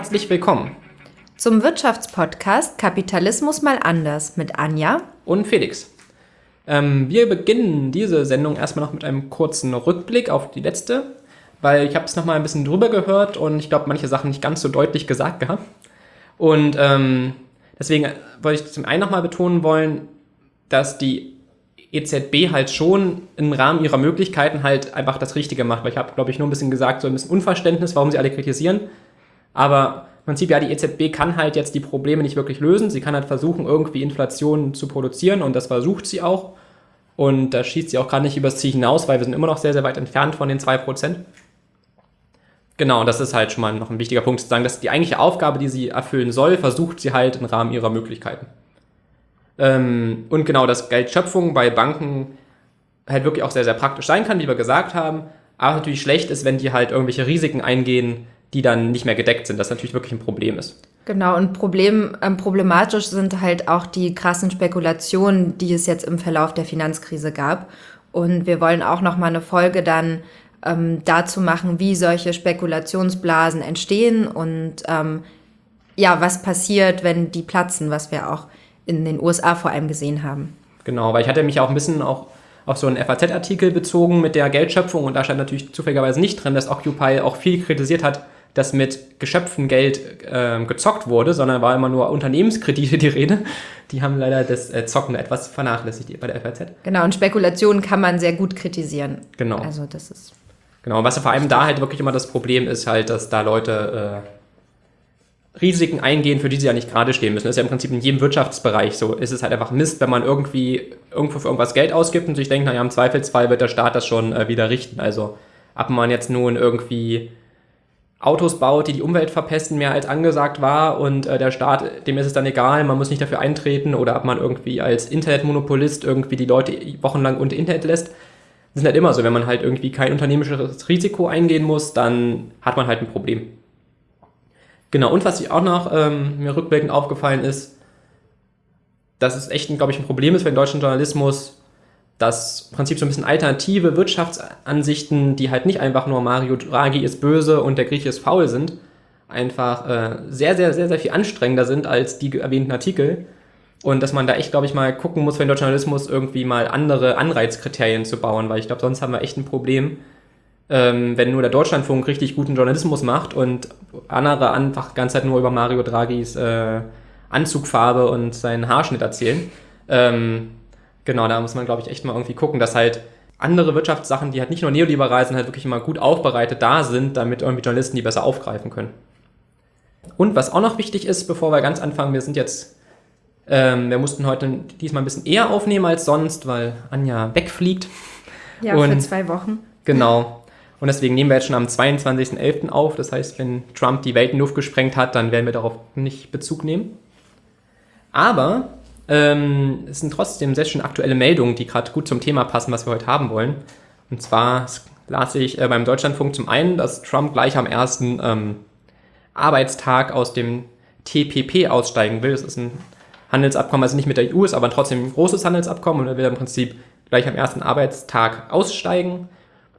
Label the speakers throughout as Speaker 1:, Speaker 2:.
Speaker 1: Herzlich willkommen
Speaker 2: zum Wirtschaftspodcast Kapitalismus mal anders mit Anja
Speaker 1: und Felix. Ähm, wir beginnen diese Sendung erstmal noch mit einem kurzen Rückblick auf die letzte, weil ich habe es nochmal ein bisschen drüber gehört und ich glaube, manche Sachen nicht ganz so deutlich gesagt gehabt. Und ähm, deswegen wollte ich zum einen nochmal betonen wollen, dass die EZB halt schon im Rahmen ihrer Möglichkeiten halt einfach das Richtige macht. Weil ich habe, glaube ich, nur ein bisschen gesagt, so ein bisschen Unverständnis, warum sie alle kritisieren. Aber im Prinzip, ja, die EZB kann halt jetzt die Probleme nicht wirklich lösen. Sie kann halt versuchen, irgendwie Inflation zu produzieren und das versucht sie auch. Und da schießt sie auch gerade nicht übers Ziel hinaus, weil wir sind immer noch sehr, sehr weit entfernt von den 2%. Genau, das ist halt schon mal noch ein wichtiger Punkt zu sagen, dass die eigentliche Aufgabe, die sie erfüllen soll, versucht sie halt im Rahmen ihrer Möglichkeiten. Ähm, und genau, dass Geldschöpfung bei Banken halt wirklich auch sehr, sehr praktisch sein kann, wie wir gesagt haben. Aber natürlich schlecht ist, wenn die halt irgendwelche Risiken eingehen, die dann nicht mehr gedeckt sind, das natürlich wirklich ein Problem ist.
Speaker 2: Genau, und Problem, ähm, problematisch sind halt auch die krassen Spekulationen, die es jetzt im Verlauf der Finanzkrise gab. Und wir wollen auch noch mal eine Folge dann ähm, dazu machen, wie solche Spekulationsblasen entstehen und ähm, ja, was passiert, wenn die platzen, was wir auch in den USA vor allem gesehen haben.
Speaker 1: Genau, weil ich hatte mich auch ein bisschen auch auf so einen FAZ-Artikel bezogen mit der Geldschöpfung und da stand natürlich zufälligerweise nicht drin, dass Occupy auch viel kritisiert hat, dass mit geschöpftem Geld äh, gezockt wurde, sondern war immer nur Unternehmenskredite die Rede. Die haben leider das äh, Zocken etwas vernachlässigt bei der FAZ.
Speaker 2: Genau, und Spekulationen kann man sehr gut kritisieren.
Speaker 1: Genau.
Speaker 2: Also das ist.
Speaker 1: Genau, was vor allem da halt wirklich immer das Problem ist, halt, dass da Leute äh, Risiken eingehen, für die sie ja nicht gerade stehen müssen. Das ist ja im Prinzip in jedem Wirtschaftsbereich so. Ist es halt einfach Mist, wenn man irgendwie irgendwo für irgendwas Geld ausgibt und sich denkt, naja, im Zweifelsfall wird der Staat das schon äh, wieder richten. Also, ob man jetzt nun irgendwie Autos baut, die die Umwelt verpesten, mehr als angesagt war und äh, der Staat, dem ist es dann egal, man muss nicht dafür eintreten oder ob man irgendwie als Internetmonopolist irgendwie die Leute wochenlang unter Internet lässt. Das ist halt immer so, wenn man halt irgendwie kein unternehmerisches Risiko eingehen muss, dann hat man halt ein Problem. Genau, und was ich auch noch ähm, mir rückblickend aufgefallen ist, dass es echt, glaube ich, ein Problem ist für den deutschen Journalismus, dass im Prinzip so ein bisschen alternative Wirtschaftsansichten, die halt nicht einfach nur Mario Draghi ist böse und der Grieche ist faul sind, einfach äh, sehr, sehr, sehr, sehr viel anstrengender sind als die erwähnten Artikel. Und dass man da echt, glaube ich, mal gucken muss, für den deutschen Journalismus irgendwie mal andere Anreizkriterien zu bauen, weil ich glaube, sonst haben wir echt ein Problem, ähm, wenn nur der Deutschlandfunk richtig guten Journalismus macht und andere einfach die ganze Zeit nur über Mario Draghis äh, Anzugfarbe und seinen Haarschnitt erzählen. Ähm, Genau, da muss man, glaube ich, echt mal irgendwie gucken, dass halt andere Wirtschaftssachen, die halt nicht nur neoliberal sind, halt wirklich immer gut aufbereitet da sind, damit irgendwie Journalisten die besser aufgreifen können. Und was auch noch wichtig ist, bevor wir ganz anfangen, wir sind jetzt, ähm, wir mussten heute diesmal ein bisschen eher aufnehmen als sonst, weil Anja wegfliegt.
Speaker 2: Ja, Und, für zwei Wochen.
Speaker 1: Genau. Und deswegen nehmen wir jetzt schon am 22.11. auf. Das heißt, wenn Trump die Welt in Luft gesprengt hat, dann werden wir darauf nicht Bezug nehmen. Aber ähm, es sind trotzdem sehr schön aktuelle Meldungen, die gerade gut zum Thema passen, was wir heute haben wollen. Und zwar las ich äh, beim Deutschlandfunk zum einen, dass Trump gleich am ersten ähm, Arbeitstag aus dem TPP aussteigen will. Das ist ein Handelsabkommen, also nicht mit der EU ist, aber trotzdem ein großes Handelsabkommen und er will im Prinzip gleich am ersten Arbeitstag aussteigen.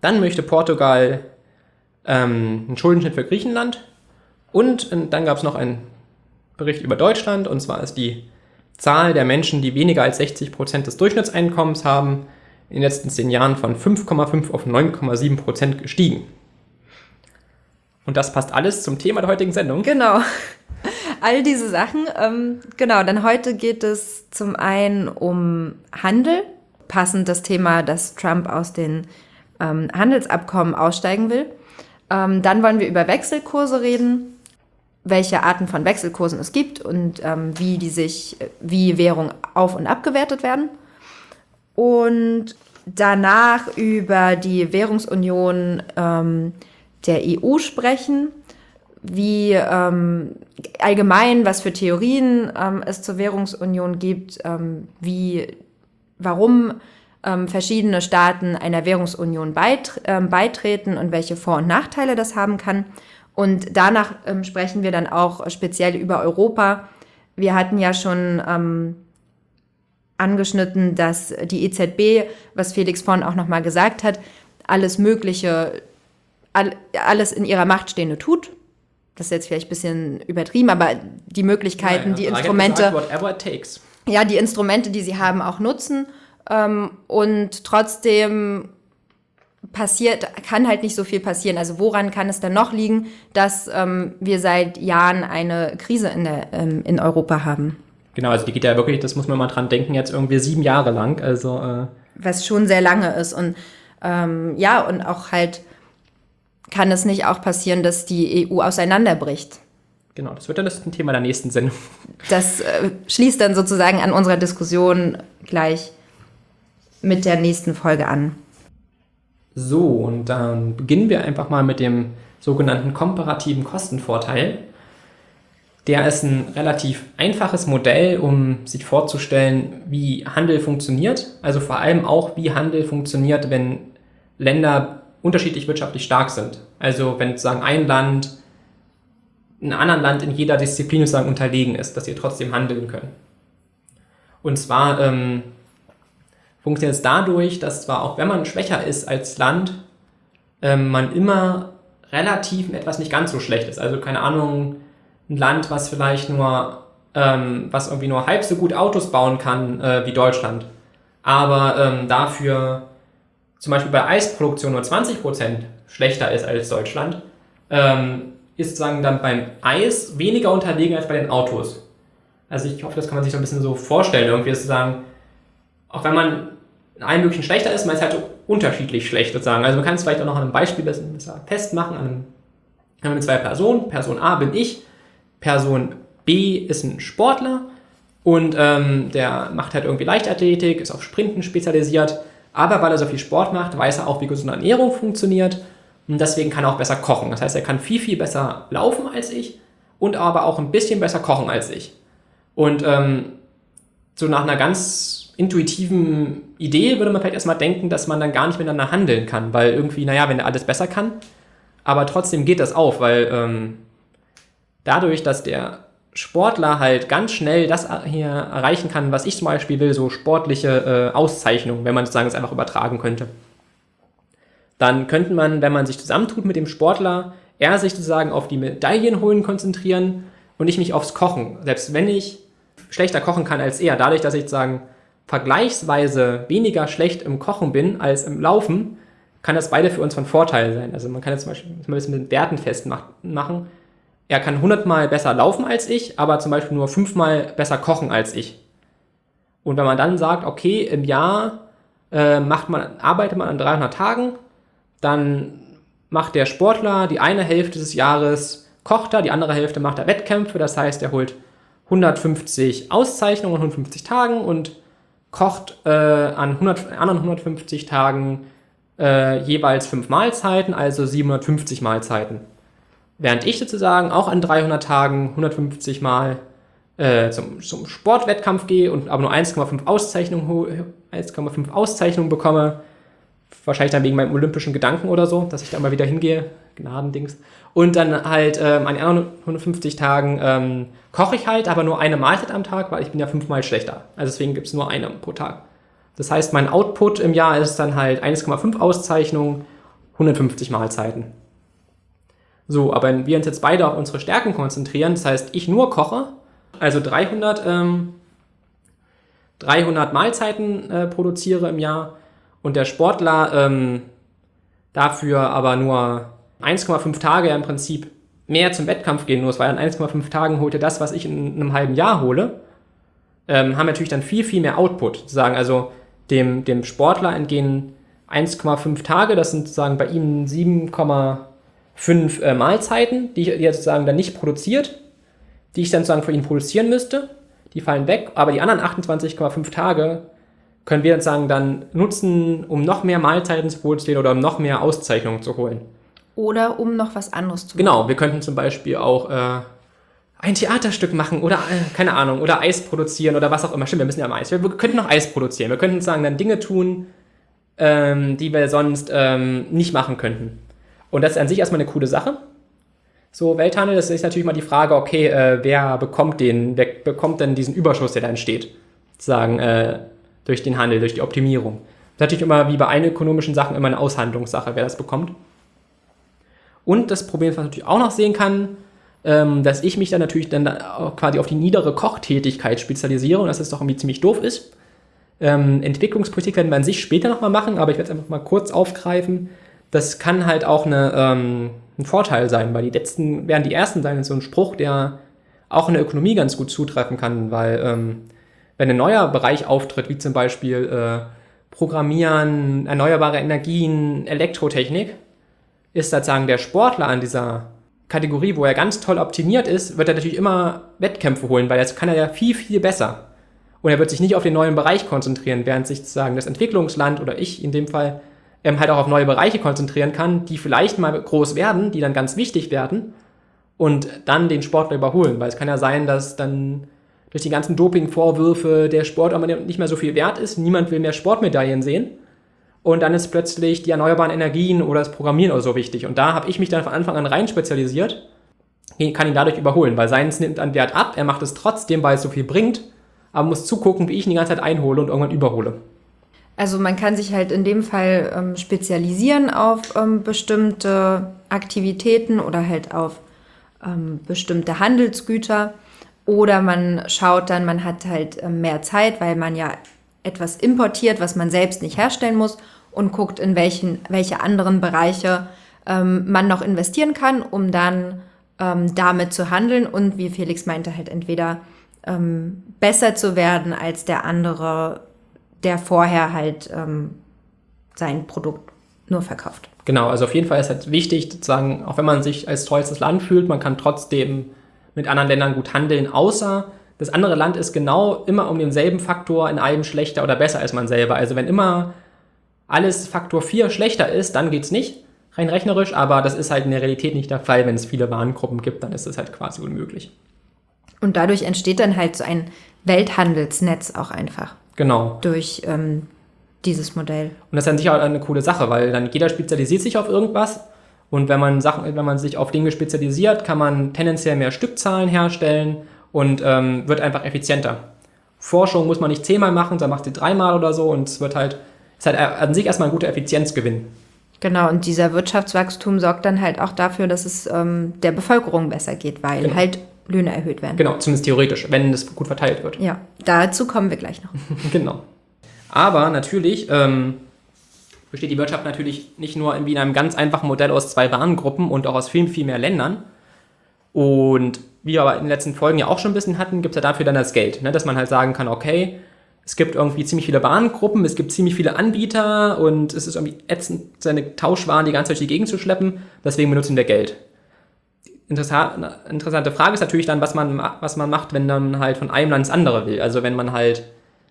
Speaker 1: Dann möchte Portugal ähm, einen Schuldenschnitt für Griechenland und, und dann gab es noch einen Bericht über Deutschland und zwar ist die Zahl der Menschen, die weniger als 60 Prozent des Durchschnittseinkommens haben, in den letzten zehn Jahren von 5,5 auf 9,7 Prozent gestiegen. Und das passt alles zum Thema der heutigen Sendung.
Speaker 2: Genau. All diese Sachen. Ähm, genau, denn heute geht es zum einen um Handel, passend das Thema, dass Trump aus den ähm, Handelsabkommen aussteigen will. Ähm, dann wollen wir über Wechselkurse reden welche Arten von Wechselkursen es gibt und ähm, wie die sich, wie Währungen auf- und abgewertet werden. Und danach über die Währungsunion ähm, der EU sprechen, wie ähm, allgemein, was für Theorien ähm, es zur Währungsunion gibt, ähm, wie, warum ähm, verschiedene Staaten einer Währungsunion beit, beitreten und welche Vor- und Nachteile das haben kann. Und danach ähm, sprechen wir dann auch speziell über Europa. Wir hatten ja schon ähm, angeschnitten, dass die EZB, was Felix vorhin auch nochmal gesagt hat, alles Mögliche, all, alles in ihrer Macht Stehende tut. das ist jetzt vielleicht ein bisschen übertrieben, aber die Möglichkeiten,
Speaker 1: Ja,
Speaker 2: die
Speaker 1: ja.
Speaker 2: Instrumente,
Speaker 1: whatever it takes.
Speaker 2: ja, die Instrumente, die sie haben, auch nutzen. Ähm, und trotzdem passiert, kann halt nicht so viel passieren. Also woran kann es denn noch liegen, dass ähm, wir seit Jahren eine Krise in, der, ähm, in Europa haben?
Speaker 1: Genau, also die geht ja wirklich, das muss man mal dran denken, jetzt irgendwie sieben Jahre lang. Also äh,
Speaker 2: Was schon sehr lange ist. Und ähm, ja, und auch halt kann es nicht auch passieren, dass die EU auseinanderbricht.
Speaker 1: genau, das wird dann das Thema der nächsten Sendung.
Speaker 2: Das äh, schließt dann sozusagen an unserer Diskussion gleich mit der nächsten Folge an.
Speaker 1: So, und dann beginnen wir einfach mal mit dem sogenannten komparativen Kostenvorteil. Der ist ein relativ einfaches Modell, um sich vorzustellen, wie Handel funktioniert. Also vor allem auch, wie Handel funktioniert, wenn Länder unterschiedlich wirtschaftlich stark sind. Also wenn sozusagen ein Land einem anderen Land in jeder Disziplin sozusagen unterlegen ist, dass sie trotzdem handeln können. Und zwar ähm, funktioniert es dadurch, dass zwar auch wenn man schwächer ist als Land, ähm, man immer relativ etwas nicht ganz so schlecht ist. Also keine Ahnung, ein Land, was vielleicht nur, ähm, was irgendwie nur halb so gut Autos bauen kann äh, wie Deutschland, aber ähm, dafür zum Beispiel bei Eisproduktion nur 20% schlechter ist als Deutschland, ähm, ist sozusagen dann beim Eis weniger unterlegen als bei den Autos. Also ich hoffe, das kann man sich so ein bisschen so vorstellen. Irgendwie ist sozusagen, auch wenn man in allen möglichen schlechter ist, man ist halt unterschiedlich schlecht sozusagen. Also man kann es vielleicht auch noch an einem Beispiel besser festmachen. An einem, wir haben zwei Personen. Person A bin ich, Person B ist ein Sportler und ähm, der macht halt irgendwie Leichtathletik, ist auf Sprinten spezialisiert. Aber weil er so viel Sport macht, weiß er auch, wie gesunde Ernährung funktioniert. Und deswegen kann er auch besser kochen. Das heißt, er kann viel, viel besser laufen als ich und aber auch ein bisschen besser kochen als ich. Und ähm, so nach einer ganz intuitiven Idee würde man vielleicht erstmal denken, dass man dann gar nicht miteinander handeln kann, weil irgendwie, naja, wenn er alles besser kann, aber trotzdem geht das auf, weil ähm, dadurch, dass der Sportler halt ganz schnell das hier erreichen kann, was ich zum Beispiel will, so sportliche äh, Auszeichnungen, wenn man sozusagen es einfach übertragen könnte. Dann könnte man, wenn man sich zusammentut mit dem Sportler, er sich sozusagen auf die Medaillen holen konzentrieren und ich mich aufs Kochen. Selbst wenn ich schlechter kochen kann als er, dadurch, dass ich sozusagen vergleichsweise weniger schlecht im Kochen bin als im Laufen, kann das beide für uns von Vorteil sein. Also man kann jetzt zum Beispiel mal ein bisschen mit Werten festmachen. Er kann 100 Mal besser laufen als ich, aber zum Beispiel nur 5 Mal besser kochen als ich. Und wenn man dann sagt, okay, im Jahr äh, macht man, arbeitet man an 300 Tagen, dann macht der Sportler die eine Hälfte des Jahres kocht er, die andere Hälfte macht er Wettkämpfe. Das heißt, er holt 150 Auszeichnungen an 150 Tagen und kocht äh, an 100, anderen 150 Tagen äh, jeweils fünf Mahlzeiten, also 750 Mahlzeiten. Während ich sozusagen auch an 300 Tagen 150 Mal äh, zum, zum Sportwettkampf gehe und aber nur 1,5 Auszeichnungen, 1,5 Auszeichnungen bekomme, wahrscheinlich dann wegen meinem olympischen Gedanken oder so, dass ich da mal wieder hingehe, Gnadendings. Und dann halt ähm, an den anderen 150 Tagen ähm, koche ich halt, aber nur eine Mahlzeit am Tag, weil ich bin ja fünfmal schlechter. Also deswegen gibt es nur eine pro Tag. Das heißt, mein Output im Jahr ist dann halt 1,5 Auszeichnungen, 150 Mahlzeiten. So, aber wenn wir uns jetzt beide auf unsere Stärken konzentrieren, das heißt, ich nur koche, also 300, ähm, 300 Mahlzeiten äh, produziere im Jahr und der Sportler ähm, dafür aber nur 1,5 Tage im Prinzip mehr zum Wettkampf gehen muss, weil an 1,5 Tagen holt er das, was ich in einem halben Jahr hole, ähm, haben natürlich dann viel, viel mehr Output. Sozusagen. Also dem, dem Sportler entgehen 1,5 Tage, das sind sozusagen bei ihm 7,5 äh, Mahlzeiten, die, die er sozusagen dann nicht produziert, die ich dann sozusagen für ihn produzieren müsste. Die fallen weg, aber die anderen 28,5 Tage können wir sozusagen dann nutzen, um noch mehr Mahlzeiten zu produzieren oder um noch mehr Auszeichnungen zu holen.
Speaker 2: Oder um noch was anderes zu
Speaker 1: Genau, wir könnten zum Beispiel auch äh, ein Theaterstück machen oder, äh, keine Ahnung, oder Eis produzieren oder was auch immer. Stimmt, wir müssen ja am Eis. Wir, wir könnten noch Eis produzieren. Wir könnten sozusagen dann Dinge tun, ähm, die wir sonst ähm, nicht machen könnten. Und das ist an sich erstmal eine coole Sache. So, Welthandel, das ist natürlich mal die Frage, okay, äh, wer bekommt den, wer bekommt denn diesen Überschuss, der da entsteht? Sozusagen, äh, durch den Handel, durch die Optimierung. Das ist natürlich immer, wie bei allen ökonomischen Sachen, immer eine Aushandlungssache, wer das bekommt. Und das Problem, was man natürlich auch noch sehen kann, ähm, dass ich mich dann natürlich dann quasi auf die niedere Kochtätigkeit spezialisiere und dass das doch irgendwie ziemlich doof ist. Ähm, Entwicklungspolitik werden wir an sich später nochmal machen, aber ich werde es einfach mal kurz aufgreifen. Das kann halt auch eine, ähm, ein Vorteil sein, weil die letzten werden die ersten sein, so ein Spruch, der auch in der Ökonomie ganz gut zutreffen kann, weil ähm, wenn ein neuer Bereich auftritt, wie zum Beispiel äh, Programmieren, erneuerbare Energien, Elektrotechnik, ist sozusagen der Sportler an dieser Kategorie, wo er ganz toll optimiert ist, wird er natürlich immer Wettkämpfe holen, weil das kann er ja viel, viel besser. Und er wird sich nicht auf den neuen Bereich konzentrieren, während sich sozusagen das Entwicklungsland oder ich in dem Fall ähm, halt auch auf neue Bereiche konzentrieren kann, die vielleicht mal groß werden, die dann ganz wichtig werden und dann den Sportler überholen. Weil es kann ja sein, dass dann durch die ganzen Doping-Vorwürfe der Sport aber nicht mehr so viel wert ist. Niemand will mehr Sportmedaillen sehen. Und dann ist plötzlich die erneuerbaren Energien oder das Programmieren oder so wichtig. Und da habe ich mich dann von Anfang an rein spezialisiert, kann ihn dadurch überholen, weil seins nimmt an Wert ab, er macht es trotzdem, weil es so viel bringt, aber muss zugucken, wie ich ihn die ganze Zeit einhole und irgendwann überhole.
Speaker 2: Also man kann sich halt in dem Fall ähm, spezialisieren auf ähm, bestimmte Aktivitäten oder halt auf ähm, bestimmte Handelsgüter. Oder man schaut dann, man hat halt ähm, mehr Zeit, weil man ja etwas importiert, was man selbst nicht herstellen muss und guckt, in welchen, welche anderen Bereiche ähm, man noch investieren kann, um dann ähm, damit zu handeln und wie Felix meinte, halt entweder ähm, besser zu werden als der andere, der vorher halt ähm, sein Produkt nur verkauft.
Speaker 1: Genau, also auf jeden Fall ist halt wichtig, sozusagen, auch wenn man sich als tollstes Land fühlt, man kann trotzdem mit anderen Ländern gut handeln, außer das andere Land ist genau immer um denselben Faktor in allem schlechter oder besser als man selber. Also wenn immer alles Faktor 4 schlechter ist, dann geht es nicht, rein rechnerisch, aber das ist halt in der Realität nicht der Fall. Wenn es viele Warengruppen gibt, dann ist es halt quasi unmöglich.
Speaker 2: Und dadurch entsteht dann halt so ein Welthandelsnetz auch einfach.
Speaker 1: Genau.
Speaker 2: Durch ähm, dieses Modell.
Speaker 1: Und das ist dann sicher eine coole Sache, weil dann jeder spezialisiert sich auf irgendwas. Und wenn man Sachen, wenn man sich auf Dinge spezialisiert, kann man tendenziell mehr Stückzahlen herstellen und ähm, wird einfach effizienter. Forschung muss man nicht zehnmal machen, sondern macht sie dreimal oder so und es wird halt, ist halt an sich erstmal ein guter Effizienzgewinn.
Speaker 2: Genau, und dieser Wirtschaftswachstum sorgt dann halt auch dafür, dass es ähm, der Bevölkerung besser geht, weil genau. halt Löhne erhöht werden.
Speaker 1: Genau, zumindest theoretisch, wenn es gut verteilt wird.
Speaker 2: Ja, dazu kommen wir gleich noch.
Speaker 1: genau. Aber natürlich ähm, besteht die Wirtschaft natürlich nicht nur in, einem ganz einfachen Modell aus zwei Warengruppen und auch aus viel, viel mehr Ländern. Und wie wir aber in den letzten Folgen ja auch schon ein bisschen hatten, gibt es ja dafür dann das Geld, ne? dass man halt sagen kann, okay, es gibt irgendwie ziemlich viele Warengruppen, es gibt ziemlich viele Anbieter und es ist irgendwie ätzend, seine Tauschwaren die ganze Zeit durch die Gegend zu schleppen, deswegen benutzen wir Geld. Interessante Frage ist natürlich dann, was man, was man macht, wenn man halt von einem Land ins andere will. Also wenn man halt,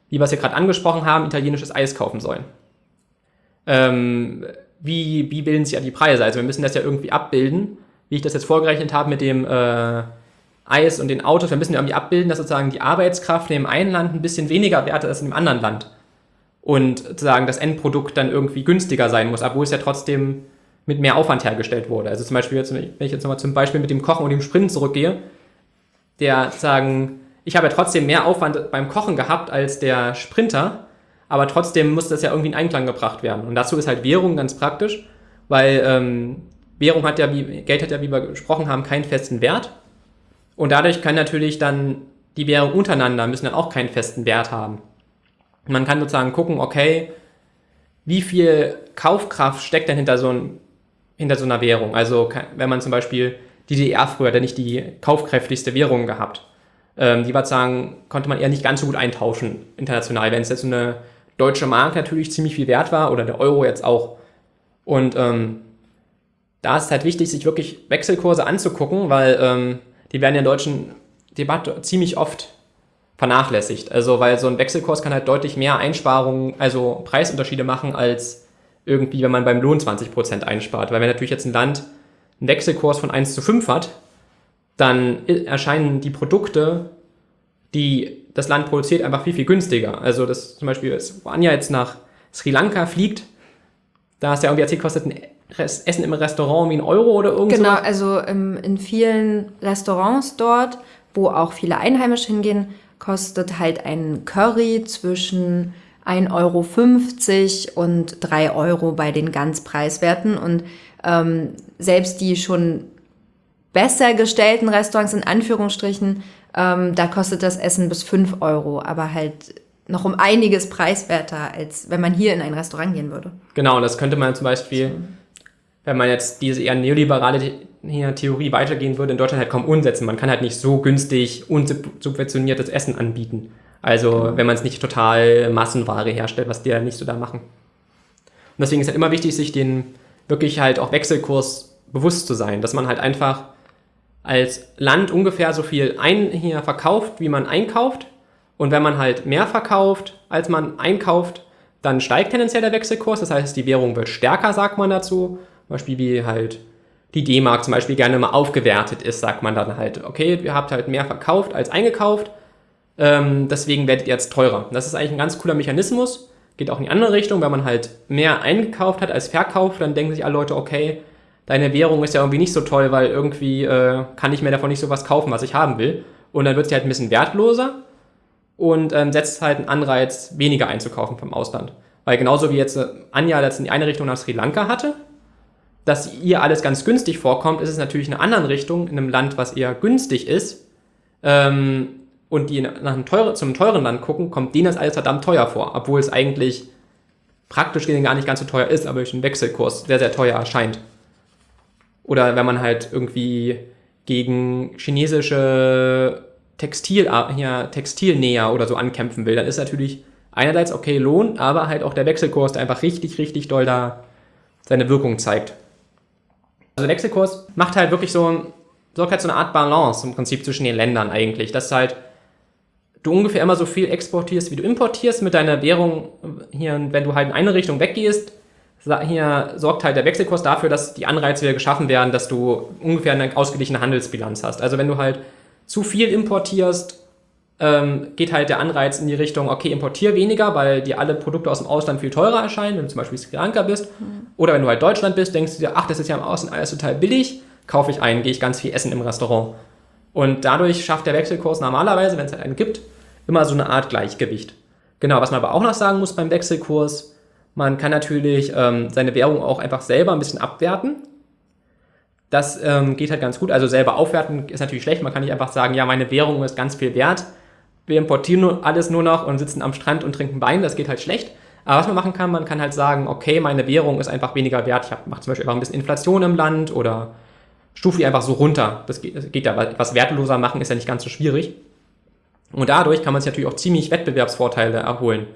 Speaker 1: wie wir es ja gerade angesprochen haben, italienisches Eis kaufen soll. Ähm, wie, wie bilden sich ja die Preise? Also wir müssen das ja irgendwie abbilden, wie ich das jetzt vorgerechnet habe mit dem äh, Eis und den Autos, wir müssen irgendwie abbilden, dass sozusagen die Arbeitskraft in dem einen Land ein bisschen weniger wert ist als in dem anderen Land. Und sozusagen das Endprodukt dann irgendwie günstiger sein muss, obwohl es ja trotzdem mit mehr Aufwand hergestellt wurde. Also zum Beispiel, jetzt, wenn ich jetzt nochmal zum Beispiel mit dem Kochen und dem Sprinten zurückgehe, der sagen, ich habe ja trotzdem mehr Aufwand beim Kochen gehabt als der Sprinter, aber trotzdem muss das ja irgendwie in Einklang gebracht werden. Und dazu ist halt Währung ganz praktisch, weil ähm, Währung hat ja, wie Geld hat ja, wie wir gesprochen haben, keinen festen Wert. Und dadurch kann natürlich dann die Währung untereinander müssen dann auch keinen festen Wert haben. man kann sozusagen gucken, okay, wie viel Kaufkraft steckt denn hinter so, ein, hinter so einer Währung? Also wenn man zum Beispiel die DDR früher hat ja nicht die kaufkräftigste Währung gehabt. Ähm, die war sagen, konnte man eher nicht ganz so gut eintauschen international, wenn es jetzt so eine deutsche Mark natürlich ziemlich viel wert war oder der Euro jetzt auch. Und ähm, da ist halt wichtig, sich wirklich Wechselkurse anzugucken, weil ähm, die werden in der deutschen Debatte ziemlich oft vernachlässigt. Also, weil so ein Wechselkurs kann halt deutlich mehr Einsparungen, also Preisunterschiede machen, als irgendwie, wenn man beim Lohn 20% einspart. Weil wenn natürlich jetzt ein Land einen Wechselkurs von 1 zu 5 hat, dann erscheinen die Produkte, die das Land produziert, einfach viel, viel günstiger. Also, das zum Beispiel, wo Anja jetzt nach Sri Lanka fliegt, da ist ja irgendwie erzählt, kostet ein Essen im Restaurant wie ein Euro oder irgendwas?
Speaker 2: Genau, also ähm, in vielen Restaurants dort, wo auch viele Einheimische hingehen, kostet halt ein Curry zwischen 1,50 Euro und 3 Euro bei den ganz preiswerten. Und ähm, selbst die schon besser gestellten Restaurants in Anführungsstrichen, ähm, da kostet das Essen bis 5 Euro, aber halt noch um einiges preiswerter, als wenn man hier in ein Restaurant gehen würde.
Speaker 1: Genau, und das könnte man zum Beispiel, wenn man jetzt diese eher neoliberale Theorie weitergehen würde, in Deutschland halt kaum umsetzen. Man kann halt nicht so günstig unsubventioniertes Essen anbieten. Also wenn man es nicht total Massenware herstellt, was die ja nicht so da machen. Und deswegen ist halt immer wichtig, sich den wirklich halt auch Wechselkurs bewusst zu sein, dass man halt einfach als Land ungefähr so viel ein hier verkauft, wie man einkauft. Und wenn man halt mehr verkauft, als man einkauft, dann steigt tendenziell der Wechselkurs. Das heißt, die Währung wird stärker, sagt man dazu. Zum Beispiel wie halt die D-Mark zum Beispiel gerne mal aufgewertet ist, sagt man dann halt, okay, ihr habt halt mehr verkauft als eingekauft, ähm, deswegen werdet ihr jetzt teurer. Das ist eigentlich ein ganz cooler Mechanismus, geht auch in die andere Richtung, wenn man halt mehr eingekauft hat als verkauft, dann denken sich alle Leute, okay, deine Währung ist ja irgendwie nicht so toll, weil irgendwie äh, kann ich mir davon nicht so was kaufen, was ich haben will. Und dann wird sie halt ein bisschen wertloser und ähm, setzt halt einen Anreiz, weniger einzukaufen vom Ausland. Weil genauso wie jetzt äh, Anja letztens die eine Richtung nach Sri Lanka hatte, dass ihr alles ganz günstig vorkommt, ist es natürlich in einer anderen Richtung, in einem Land, was eher günstig ist, ähm, und die nach einem teuren, zum teuren Land gucken, kommt denen das alles verdammt teuer vor, obwohl es eigentlich praktisch gesehen gar nicht ganz so teuer ist, aber durch den Wechselkurs sehr, sehr teuer erscheint. Oder wenn man halt irgendwie gegen chinesische Textil, ja, Textilnäher oder so ankämpfen will, dann ist natürlich einerseits okay Lohn, aber halt auch der Wechselkurs, der einfach richtig, richtig doll da seine Wirkung zeigt. Also der Wechselkurs macht halt wirklich so, sorgt halt so eine Art Balance im Prinzip zwischen den Ländern eigentlich, dass halt du ungefähr immer so viel exportierst, wie du importierst mit deiner Währung hier, wenn du halt in eine Richtung weggehst, hier sorgt halt der Wechselkurs dafür, dass die Anreize wieder geschaffen werden, dass du ungefähr eine ausgeglichene Handelsbilanz hast. Also wenn du halt zu viel importierst, ähm, geht halt der Anreiz in die Richtung, okay, importier weniger, weil dir alle Produkte aus dem Ausland viel teurer erscheinen, wenn du zum Beispiel Sri Lanka bist. Mhm. Oder wenn du halt Deutschland bist, denkst du dir, ach, das ist ja im Ausland alles total billig, kaufe ich ein, gehe ich ganz viel essen im Restaurant. Und dadurch schafft der Wechselkurs normalerweise, wenn es halt einen gibt, immer so eine Art Gleichgewicht. Genau, was man aber auch noch sagen muss beim Wechselkurs, man kann natürlich ähm, seine Währung auch einfach selber ein bisschen abwerten. Das ähm, geht halt ganz gut. Also selber aufwerten ist natürlich schlecht. Man kann nicht einfach sagen, ja, meine Währung ist ganz viel wert wir importieren alles nur noch und sitzen am Strand und trinken Wein, das geht halt schlecht. Aber was man machen kann, man kann halt sagen, okay, meine Währung ist einfach weniger wert. Ich mache zum Beispiel einfach ein bisschen Inflation im Land oder stufe die einfach so runter. Das geht, das geht ja, etwas wertloser machen ist ja nicht ganz so schwierig. Und dadurch kann man sich natürlich auch ziemlich Wettbewerbsvorteile erholen.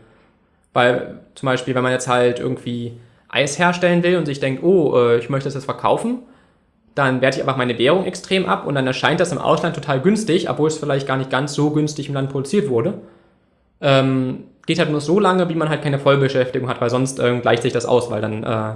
Speaker 1: Weil zum Beispiel, wenn man jetzt halt irgendwie Eis herstellen will und sich denkt, oh, äh, ich möchte das jetzt verkaufen, dann werte ich einfach meine Währung extrem ab und dann erscheint das im Ausland total günstig, obwohl es vielleicht gar nicht ganz so günstig im Land produziert wurde. Ähm, geht halt nur so lange, wie man halt keine Vollbeschäftigung hat, weil sonst äh, gleicht sich das aus, weil dann äh,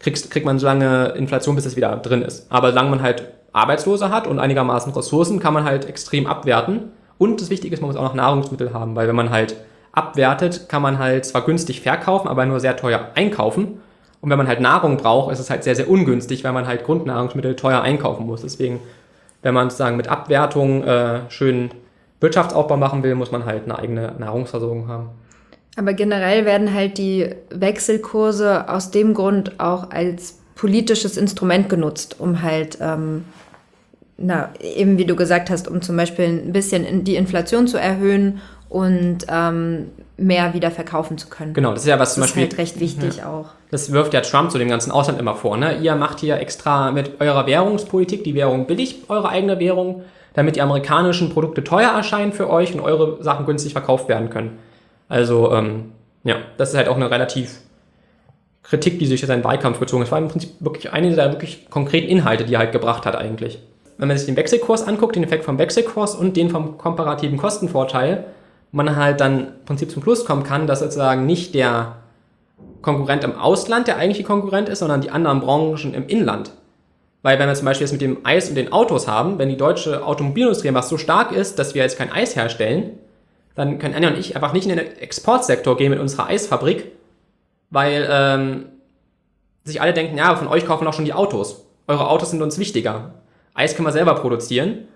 Speaker 1: kriegst, kriegt man so lange Inflation, bis es wieder drin ist. Aber solange man halt Arbeitslose hat und einigermaßen Ressourcen, kann man halt extrem abwerten. Und das Wichtige ist, man muss auch noch Nahrungsmittel haben, weil wenn man halt abwertet, kann man halt zwar günstig verkaufen, aber nur sehr teuer einkaufen. Und wenn man halt Nahrung braucht, ist es halt sehr, sehr ungünstig, weil man halt Grundnahrungsmittel teuer einkaufen muss. Deswegen, wenn man sozusagen mit Abwertung äh, schön Wirtschaftsaufbau machen will, muss man halt eine eigene Nahrungsversorgung haben.
Speaker 2: Aber generell werden halt die Wechselkurse aus dem Grund auch als politisches Instrument genutzt, um halt, ähm, na, eben wie du gesagt hast, um zum Beispiel ein bisschen die Inflation zu erhöhen und ähm, mehr wieder verkaufen zu können.
Speaker 1: Genau, das ist ja was zum
Speaker 2: das
Speaker 1: Beispiel.
Speaker 2: Das ist halt recht wichtig ja. auch.
Speaker 1: Das wirft ja Trump zu dem ganzen Ausland immer vor. Ne? Ihr macht hier extra mit eurer Währungspolitik die Währung billig, eure eigene Währung, damit die amerikanischen Produkte teuer erscheinen für euch und eure Sachen günstig verkauft werden können. Also, ähm, ja, das ist halt auch eine relativ Kritik, die sich in seinen Wahlkampf gezogen hat. Das war im Prinzip wirklich eine der wirklich konkreten Inhalte, die er halt gebracht hat eigentlich. Wenn man sich den Wechselkurs anguckt, den Effekt vom Wechselkurs und den vom komparativen Kostenvorteil, man halt dann im Prinzip zum Schluss kommen kann, dass sozusagen nicht der Konkurrent im Ausland der eigentliche Konkurrent ist, sondern die anderen Branchen im Inland. Weil wenn wir zum Beispiel jetzt mit dem Eis und den Autos haben, wenn die deutsche Automobilindustrie einfach so stark ist, dass wir jetzt kein Eis herstellen, dann können Anja und ich einfach nicht in den Exportsektor gehen mit unserer Eisfabrik, weil ähm, sich alle denken, ja, von euch kaufen auch schon die Autos. Eure Autos sind uns wichtiger. Eis können wir selber produzieren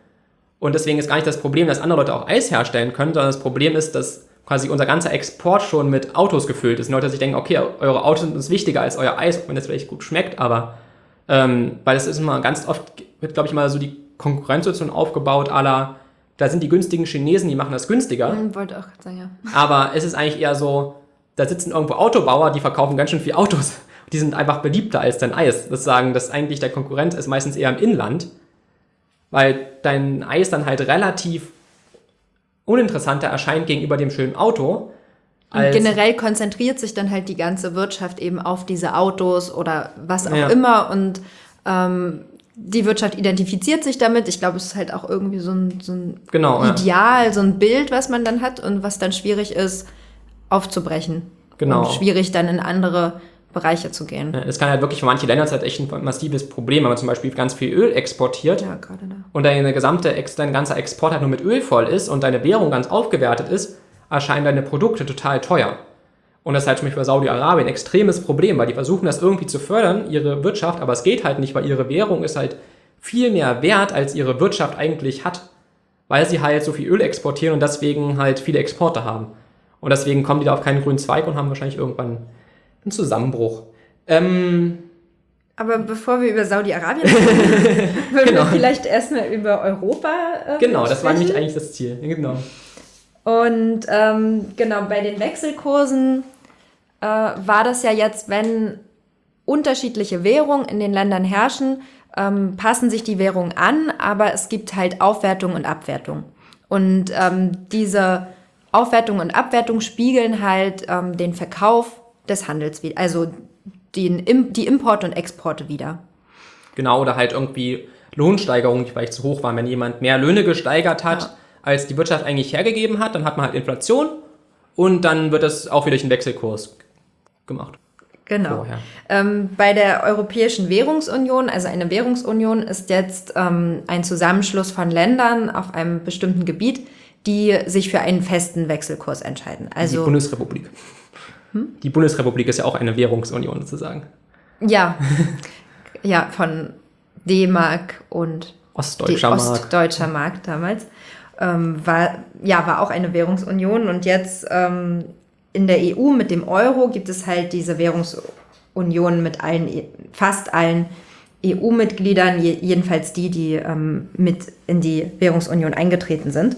Speaker 1: und deswegen ist gar nicht das Problem, dass andere Leute auch Eis herstellen können, sondern das Problem ist, dass quasi unser ganzer Export schon mit Autos gefüllt ist. Und Leute sich denken, okay, eure Autos sind uns wichtiger als euer Eis, wenn das vielleicht gut schmeckt, aber ähm, weil es ist immer ganz oft wird, glaube ich, mal so die Konkurrenzsituation aufgebaut, aller, da sind die günstigen Chinesen, die machen das günstiger.
Speaker 2: Hm, wollte auch gerade sagen, ja.
Speaker 1: Aber es ist eigentlich eher so, da sitzen irgendwo Autobauer, die verkaufen ganz schön viel Autos. Die sind einfach beliebter als dein Eis. Das sagen, dass eigentlich der Konkurrent ist meistens eher im Inland, weil dein Eis dann halt relativ uninteressanter erscheint gegenüber dem schönen Auto.
Speaker 2: Und generell konzentriert sich dann halt die ganze Wirtschaft eben auf diese Autos oder was auch
Speaker 1: Ja.
Speaker 2: immer und ähm, die Wirtschaft identifiziert sich damit. Ich glaube, es ist halt auch irgendwie so ein, so ein
Speaker 1: Genau, ja.
Speaker 2: Ideal, so ein Bild, was man dann hat und was dann schwierig ist, aufzubrechen.
Speaker 1: Genau.
Speaker 2: Und schwierig dann in andere Bereiche zu gehen.
Speaker 1: Ja, Es kann halt wirklich für manche Länder halt echt ein massives Problem, wenn man zum Beispiel ganz viel Öl exportiert
Speaker 2: Ja, gerade da.
Speaker 1: und deine gesamte, dein ganzer Export halt nur mit Öl voll ist und deine Währung ganz aufgewertet ist, erscheinen deine Produkte total teuer. Und das ist halt zum Beispiel bei Saudi-Arabien ein extremes Problem, weil die versuchen das irgendwie zu fördern, ihre Wirtschaft, aber es geht halt nicht, weil ihre Währung ist halt viel mehr wert, als ihre Wirtschaft eigentlich hat, weil sie halt so viel Öl exportieren und deswegen halt viele Exporte haben. Und deswegen kommen die da auf keinen grünen Zweig und haben wahrscheinlich irgendwann einen Zusammenbruch. Ähm,
Speaker 2: Aber bevor wir über Saudi-Arabien reden, würden
Speaker 1: Genau.
Speaker 2: wir vielleicht erstmal über Europa ähm,
Speaker 1: genau, das war
Speaker 2: sprechen.
Speaker 1: nämlich eigentlich das Ziel. Genau.
Speaker 2: Und ähm, genau, bei den Wechselkursen äh, war das ja jetzt, wenn unterschiedliche Währungen in den Ländern herrschen, ähm, passen sich die Währungen an, aber es gibt halt Aufwertung und Abwertung. Und ähm, diese Aufwertung und Abwertung spiegeln halt ähm, den Verkauf des Handels wieder, also den, die Importe und Exporte wieder.
Speaker 1: Genau, oder halt irgendwie Lohnsteigerungen, die vielleicht zu hoch waren. Wenn jemand mehr Löhne gesteigert hat,
Speaker 2: Ja.
Speaker 1: als die Wirtschaft eigentlich hergegeben hat, dann hat man halt Inflation und dann wird das auch wieder durch den Wechselkurs gemacht.
Speaker 2: Genau. Ähm, bei der Europäischen Währungsunion, also eine Währungsunion ist jetzt ähm, ein Zusammenschluss von Ländern auf einem bestimmten Gebiet, die sich für einen festen Wechselkurs entscheiden.
Speaker 1: die
Speaker 2: Also
Speaker 1: Die Bundesrepublik ist ja auch eine Währungsunion sozusagen.
Speaker 2: ja, ja von D-Mark und
Speaker 1: Ostdeutscher Mark.
Speaker 2: Ostdeutscher Mark damals. Ähm, war, ja, war auch eine Währungsunion und jetzt ähm, in der EU mit dem Euro gibt es halt diese Währungsunion mit allen, E- fast allen EU-Mitgliedern, je, jedenfalls die, die ähm, mit in die Währungsunion eingetreten sind.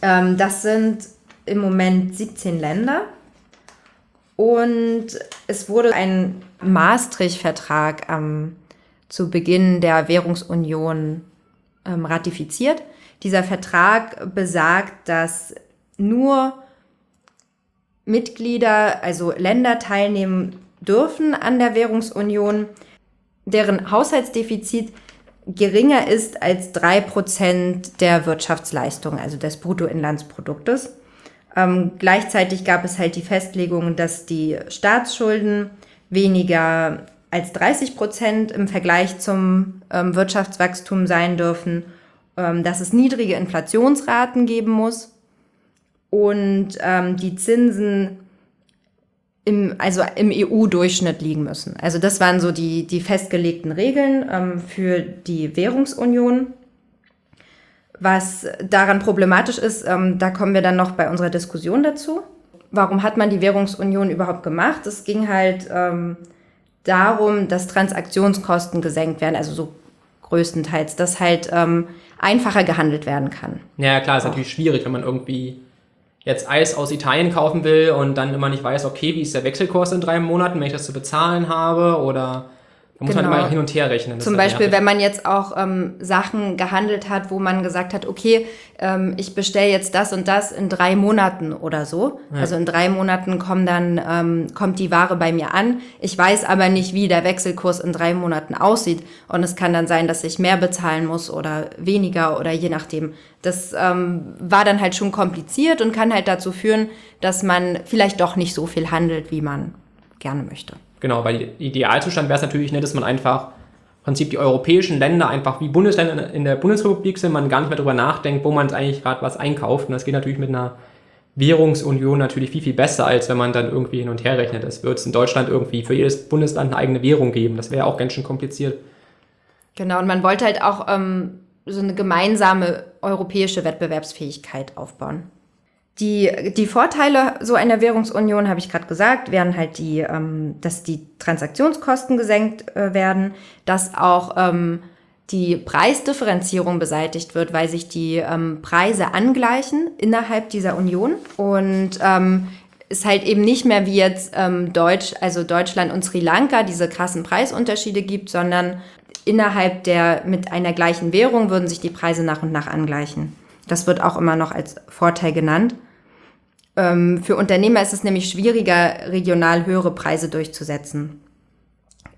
Speaker 2: Ähm, das sind im Moment 17 Länder und es wurde ein Maastricht-Vertrag am zu Beginn der Währungsunion ähm, ratifiziert. Dieser Vertrag besagt, dass nur Mitglieder, also Länder teilnehmen dürfen an der Währungsunion, deren Haushaltsdefizit geringer ist als 3% der Wirtschaftsleistung, also des Bruttoinlandsproduktes. Ähm, gleichzeitig gab es halt die Festlegung, dass die Staatsschulden weniger als 30 Prozent im Vergleich zum ähm, Wirtschaftswachstum sein dürfen, ähm, dass es niedrige Inflationsraten geben muss und ähm, die Zinsen im, also im EU-Durchschnitt liegen müssen. Also das waren so die, die festgelegten Regeln ähm, für die Währungsunion. Was daran problematisch ist, ähm, da kommen wir dann noch bei unserer Diskussion dazu. Warum hat man die Währungsunion überhaupt gemacht? Es ging halt ähm, darum, dass Transaktionskosten gesenkt werden, also so größtenteils, dass halt ähm, einfacher gehandelt werden kann.
Speaker 1: Ja, klar, ist natürlich schwierig, wenn man irgendwie jetzt Eis aus Italien kaufen will und dann immer nicht weiß, okay, wie ist der Wechselkurs in drei Monaten, wenn ich das zu bezahlen habe oder da muss
Speaker 2: Genau.
Speaker 1: man immer hin und her rechnen.
Speaker 2: Zum
Speaker 1: halt
Speaker 2: Beispiel, wenn man jetzt auch ähm, Sachen gehandelt hat, wo man gesagt hat, okay, ähm, ich bestelle jetzt das und das in drei Monaten oder so. Also in drei Monaten kommen dann, ähm, kommt die Ware bei mir an. Ich weiß aber nicht, wie der Wechselkurs in drei Monaten aussieht. Und es kann dann sein, dass ich mehr bezahlen muss oder weniger oder je nachdem. Das ähm, war dann halt schon kompliziert und kann halt dazu führen, dass man vielleicht doch nicht so viel handelt, wie man gerne möchte.
Speaker 1: Genau, weil Idealzustand wäre es natürlich, ne, dass man einfach im Prinzip die europäischen Länder einfach wie Bundesländer in der Bundesrepublik sind, man gar nicht mehr darüber nachdenkt, wo man eigentlich gerade was einkauft. Und das geht natürlich mit einer Währungsunion natürlich viel, viel besser, als wenn man dann irgendwie hin und her rechnet. Es wird in Deutschland irgendwie für jedes Bundesland eine eigene Währung geben. Das wäre auch ganz schön kompliziert.
Speaker 2: Genau, und man wollte halt auch ähm, so eine gemeinsame europäische Wettbewerbsfähigkeit aufbauen. Die, die Vorteile so einer Währungsunion, habe ich gerade gesagt, wären halt die, ähm, dass die Transaktionskosten gesenkt äh, werden, dass auch ähm, die Preisdifferenzierung beseitigt wird, weil sich die ähm, Preise angleichen innerhalb dieser Union und ähm, es halt eben nicht mehr wie jetzt ähm, Deutsch, also Deutschland und Sri Lanka diese krassen Preisunterschiede gibt, sondern innerhalb der mit einer gleichen Währung würden sich die Preise nach und nach angleichen. Das wird auch immer noch als Vorteil genannt. Ähm, für Unternehmer ist es nämlich schwieriger, regional höhere Preise durchzusetzen.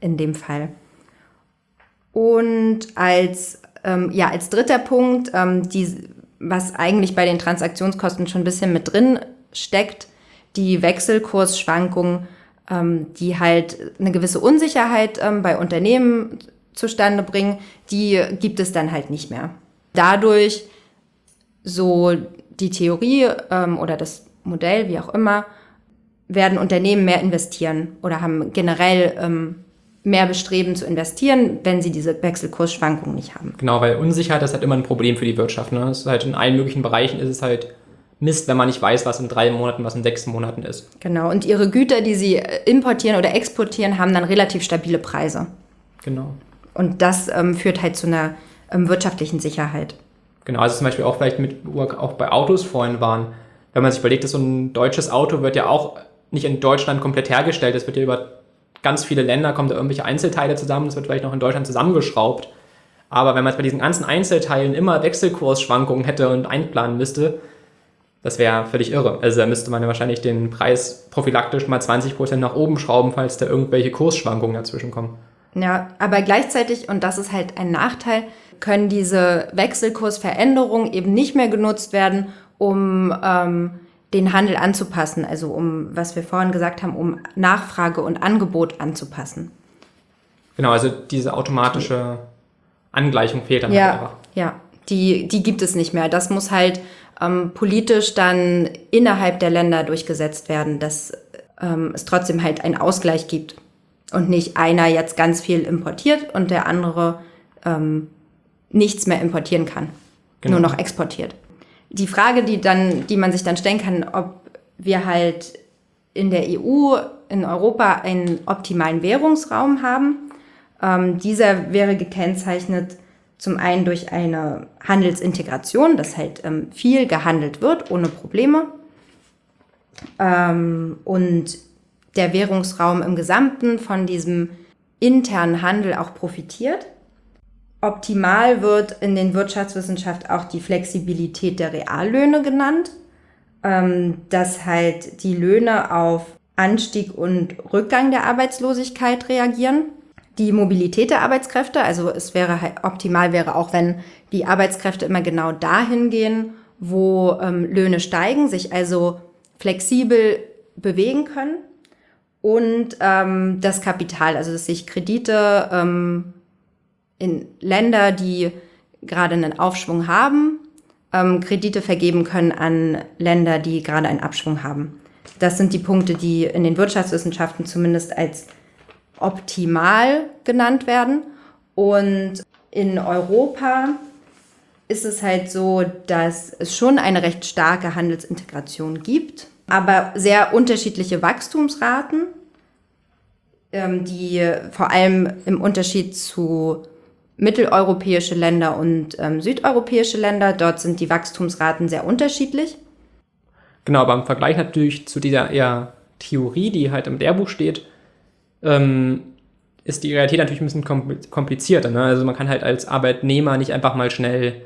Speaker 2: In dem Fall. Und als, ähm, ja, als dritter Punkt, ähm, die, was eigentlich bei den Transaktionskosten schon ein bisschen mit drin steckt, die Wechselkursschwankungen, die halt eine gewisse Unsicherheit bei Unternehmen zustande bringen, die gibt es dann halt nicht mehr. Dadurch, so die Theorie ähm, oder das Modell, wie auch immer, werden Unternehmen mehr investieren oder haben generell ähm, mehr bestreben zu investieren, wenn sie diese Wechselkursschwankungen nicht haben.
Speaker 1: Genau, weil Unsicherheit ist halt immer ein Problem für die Wirtschaft. Ne? Das ist halt in allen möglichen Bereichen ist es halt Mist, wenn man nicht weiß, was in drei Monaten, was in sechs Monaten ist.
Speaker 2: Genau, und ihre Güter, die sie importieren oder exportieren, haben dann relativ stabile Preise.
Speaker 1: Genau.
Speaker 2: Und das ähm, führt halt zu einer ähm, wirtschaftlichen Sicherheit.
Speaker 1: Genau, also zum Beispiel auch vielleicht mit, auch bei Autos vorhin waren, wenn man sich überlegt, dass so ein deutsches Auto wird ja auch nicht in Deutschland komplett hergestellt, es wird ja über ganz viele Länder kommen da irgendwelche Einzelteile zusammen, das wird vielleicht noch in Deutschland zusammengeschraubt. Aber wenn man jetzt bei diesen ganzen Einzelteilen immer Wechselkursschwankungen hätte und einplanen müsste, das wäre völlig irre. Also da müsste man ja wahrscheinlich den Preis prophylaktisch mal 20% nach oben schrauben, falls da irgendwelche Kursschwankungen dazwischen kommen.
Speaker 2: Ja, aber gleichzeitig, und das ist halt ein Nachteil, können diese Wechselkursveränderungen eben nicht mehr genutzt werden, um ähm, den Handel anzupassen, also um, was wir vorhin gesagt haben, um Nachfrage und Angebot anzupassen.
Speaker 1: Genau, also diese automatische Angleichung fehlt dann
Speaker 2: ja,
Speaker 1: halt einfach.
Speaker 2: Ja, die, die gibt es nicht mehr. Das muss halt ähm, politisch dann innerhalb der Länder durchgesetzt werden, dass ähm, es trotzdem halt einen Ausgleich gibt und nicht einer jetzt ganz viel importiert und der andere ähm, nichts mehr importieren kann, genau. nur noch exportiert die Frage, die, dann, die man sich dann stellen kann, ob wir halt in der EU, in Europa einen optimalen Währungsraum haben. Ähm, dieser wäre gekennzeichnet zum einen durch eine Handelsintegration, dass halt ähm, viel gehandelt wird ohne Probleme. Ähm, und der Währungsraum im Gesamten von diesem internen Handel auch profitiert. Optimal wird in den Wirtschaftswissenschaften auch die Flexibilität der Reallöhne genannt, ähm, dass halt die Löhne auf Anstieg und Rückgang der Arbeitslosigkeit reagieren. Die Mobilität der Arbeitskräfte, also es wäre halt optimal wäre auch, wenn die Arbeitskräfte immer genau dahin gehen, wo ähm, Löhne steigen, sich also flexibel bewegen können. Und ähm, das Kapital, also dass sich Kredite ähm, in Länder, die gerade einen Aufschwung haben, ähm, Kredite vergeben können an Länder, die gerade einen Abschwung haben. Das sind die Punkte, die in den Wirtschaftswissenschaften zumindest als optimal genannt werden. Und in Europa ist es halt so, dass es schon eine recht starke Handelsintegration gibt, aber sehr unterschiedliche Wachstumsraten, ähm, die vor allem im Unterschied zu mitteleuropäische Länder und ähm, südeuropäische Länder. Dort sind die Wachstumsraten sehr unterschiedlich.
Speaker 1: Genau, aber im Vergleich natürlich zu dieser eher Theorie, die halt im Lehrbuch steht, ähm, ist die Realität natürlich ein bisschen komplizierter. Ne? Also man kann halt als Arbeitnehmer nicht einfach mal schnell,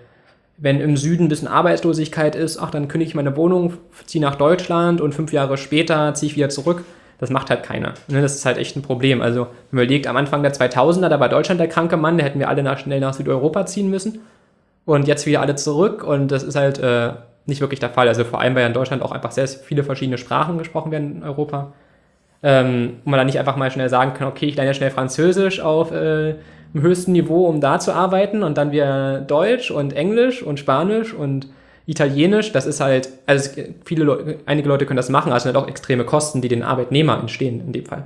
Speaker 1: wenn im Süden ein bisschen Arbeitslosigkeit ist, ach, dann kündige ich meine Wohnung, ziehe nach Deutschland und fünf Jahre später ziehe ich wieder zurück. Das macht halt keiner. Ne, das ist halt echt ein Problem. Also, wenn man überlegt, am Anfang der 2000er, da war Deutschland der kranke Mann, da hätten wir alle nach, schnell nach Südeuropa ziehen müssen. Und jetzt wieder alle zurück und das ist halt äh, nicht wirklich der Fall. Also, vor allem, weil ja in Deutschland auch einfach sehr viele verschiedene Sprachen gesprochen werden in Europa. Ähm, und man dann nicht einfach mal schnell sagen kann, okay, ich lerne schnell Französisch auf äh, höchsten Niveau, um da zu arbeiten und dann wieder Deutsch und Englisch und Spanisch und Italienisch, das ist halt, also viele Leute, einige Leute können das machen, also sind halt auch extreme Kosten, die den Arbeitnehmer entstehen in dem Fall.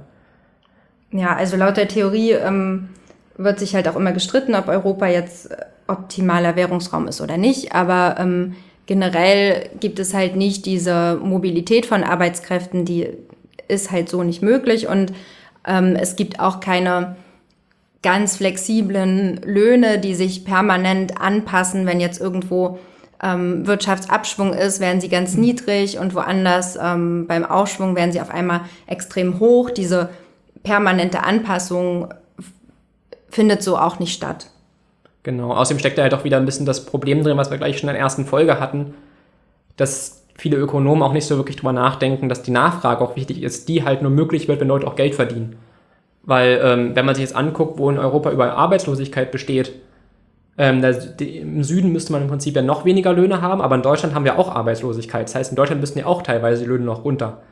Speaker 2: Ja, also laut der Theorie ähm, wird sich halt auch immer gestritten, ob Europa jetzt äh, optimaler Währungsraum ist oder nicht, aber ähm, generell gibt es halt nicht diese Mobilität von Arbeitskräften, die ist halt so nicht möglich und ähm, es gibt auch keine ganz flexiblen Löhne, die sich permanent anpassen, wenn jetzt irgendwo ähm, Wirtschaftsabschwung ist, werden sie ganz niedrig und woanders ähm, beim Aufschwung werden sie auf einmal extrem hoch. Diese permanente Anpassung findet so auch nicht statt.
Speaker 1: Genau, außerdem steckt da halt auch wieder ein bisschen das Problem drin, was wir gleich schon in der ersten Folge hatten, dass viele Ökonomen auch nicht so wirklich drüber nachdenken, dass die Nachfrage auch wichtig ist, die halt nur möglich wird, wenn Leute auch Geld verdienen. Weil, ähm, wenn man sich jetzt anguckt, wo in Europa überall Arbeitslosigkeit besteht, ähm, da, die, im Süden müsste man im Prinzip ja noch weniger Löhne haben, aber in Deutschland haben wir auch Arbeitslosigkeit. Das heißt, in Deutschland müssten ja auch teilweise die Löhne noch runter.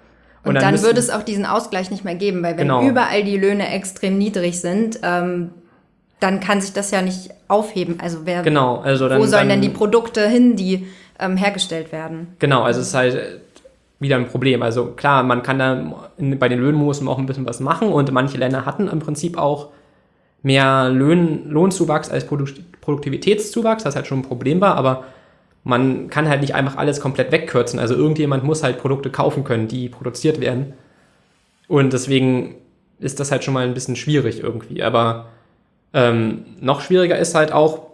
Speaker 2: Und, und dann, dann müssten, würde es auch diesen Ausgleich nicht mehr geben, weil wenn genau. überall die Löhne extrem niedrig sind, ähm, dann kann sich das ja nicht aufheben. Also wer,
Speaker 1: genau, also dann,
Speaker 2: wo sollen dann, denn die Produkte hin, die ähm, hergestellt werden?
Speaker 1: Genau, also es ist halt wieder ein Problem. Also klar, man kann da in, bei den Löhnen muss man auch ein bisschen was machen und manche Länder hatten im Prinzip auch mehr Lohn, Lohnzuwachs als Produktivitätszuwachs, was halt schon ein Problem war, aber man kann halt nicht einfach alles komplett wegkürzen. Also irgendjemand muss halt Produkte kaufen können, die produziert werden. Und deswegen ist das halt schon mal ein bisschen schwierig irgendwie. Aber ähm, noch schwieriger ist halt auch,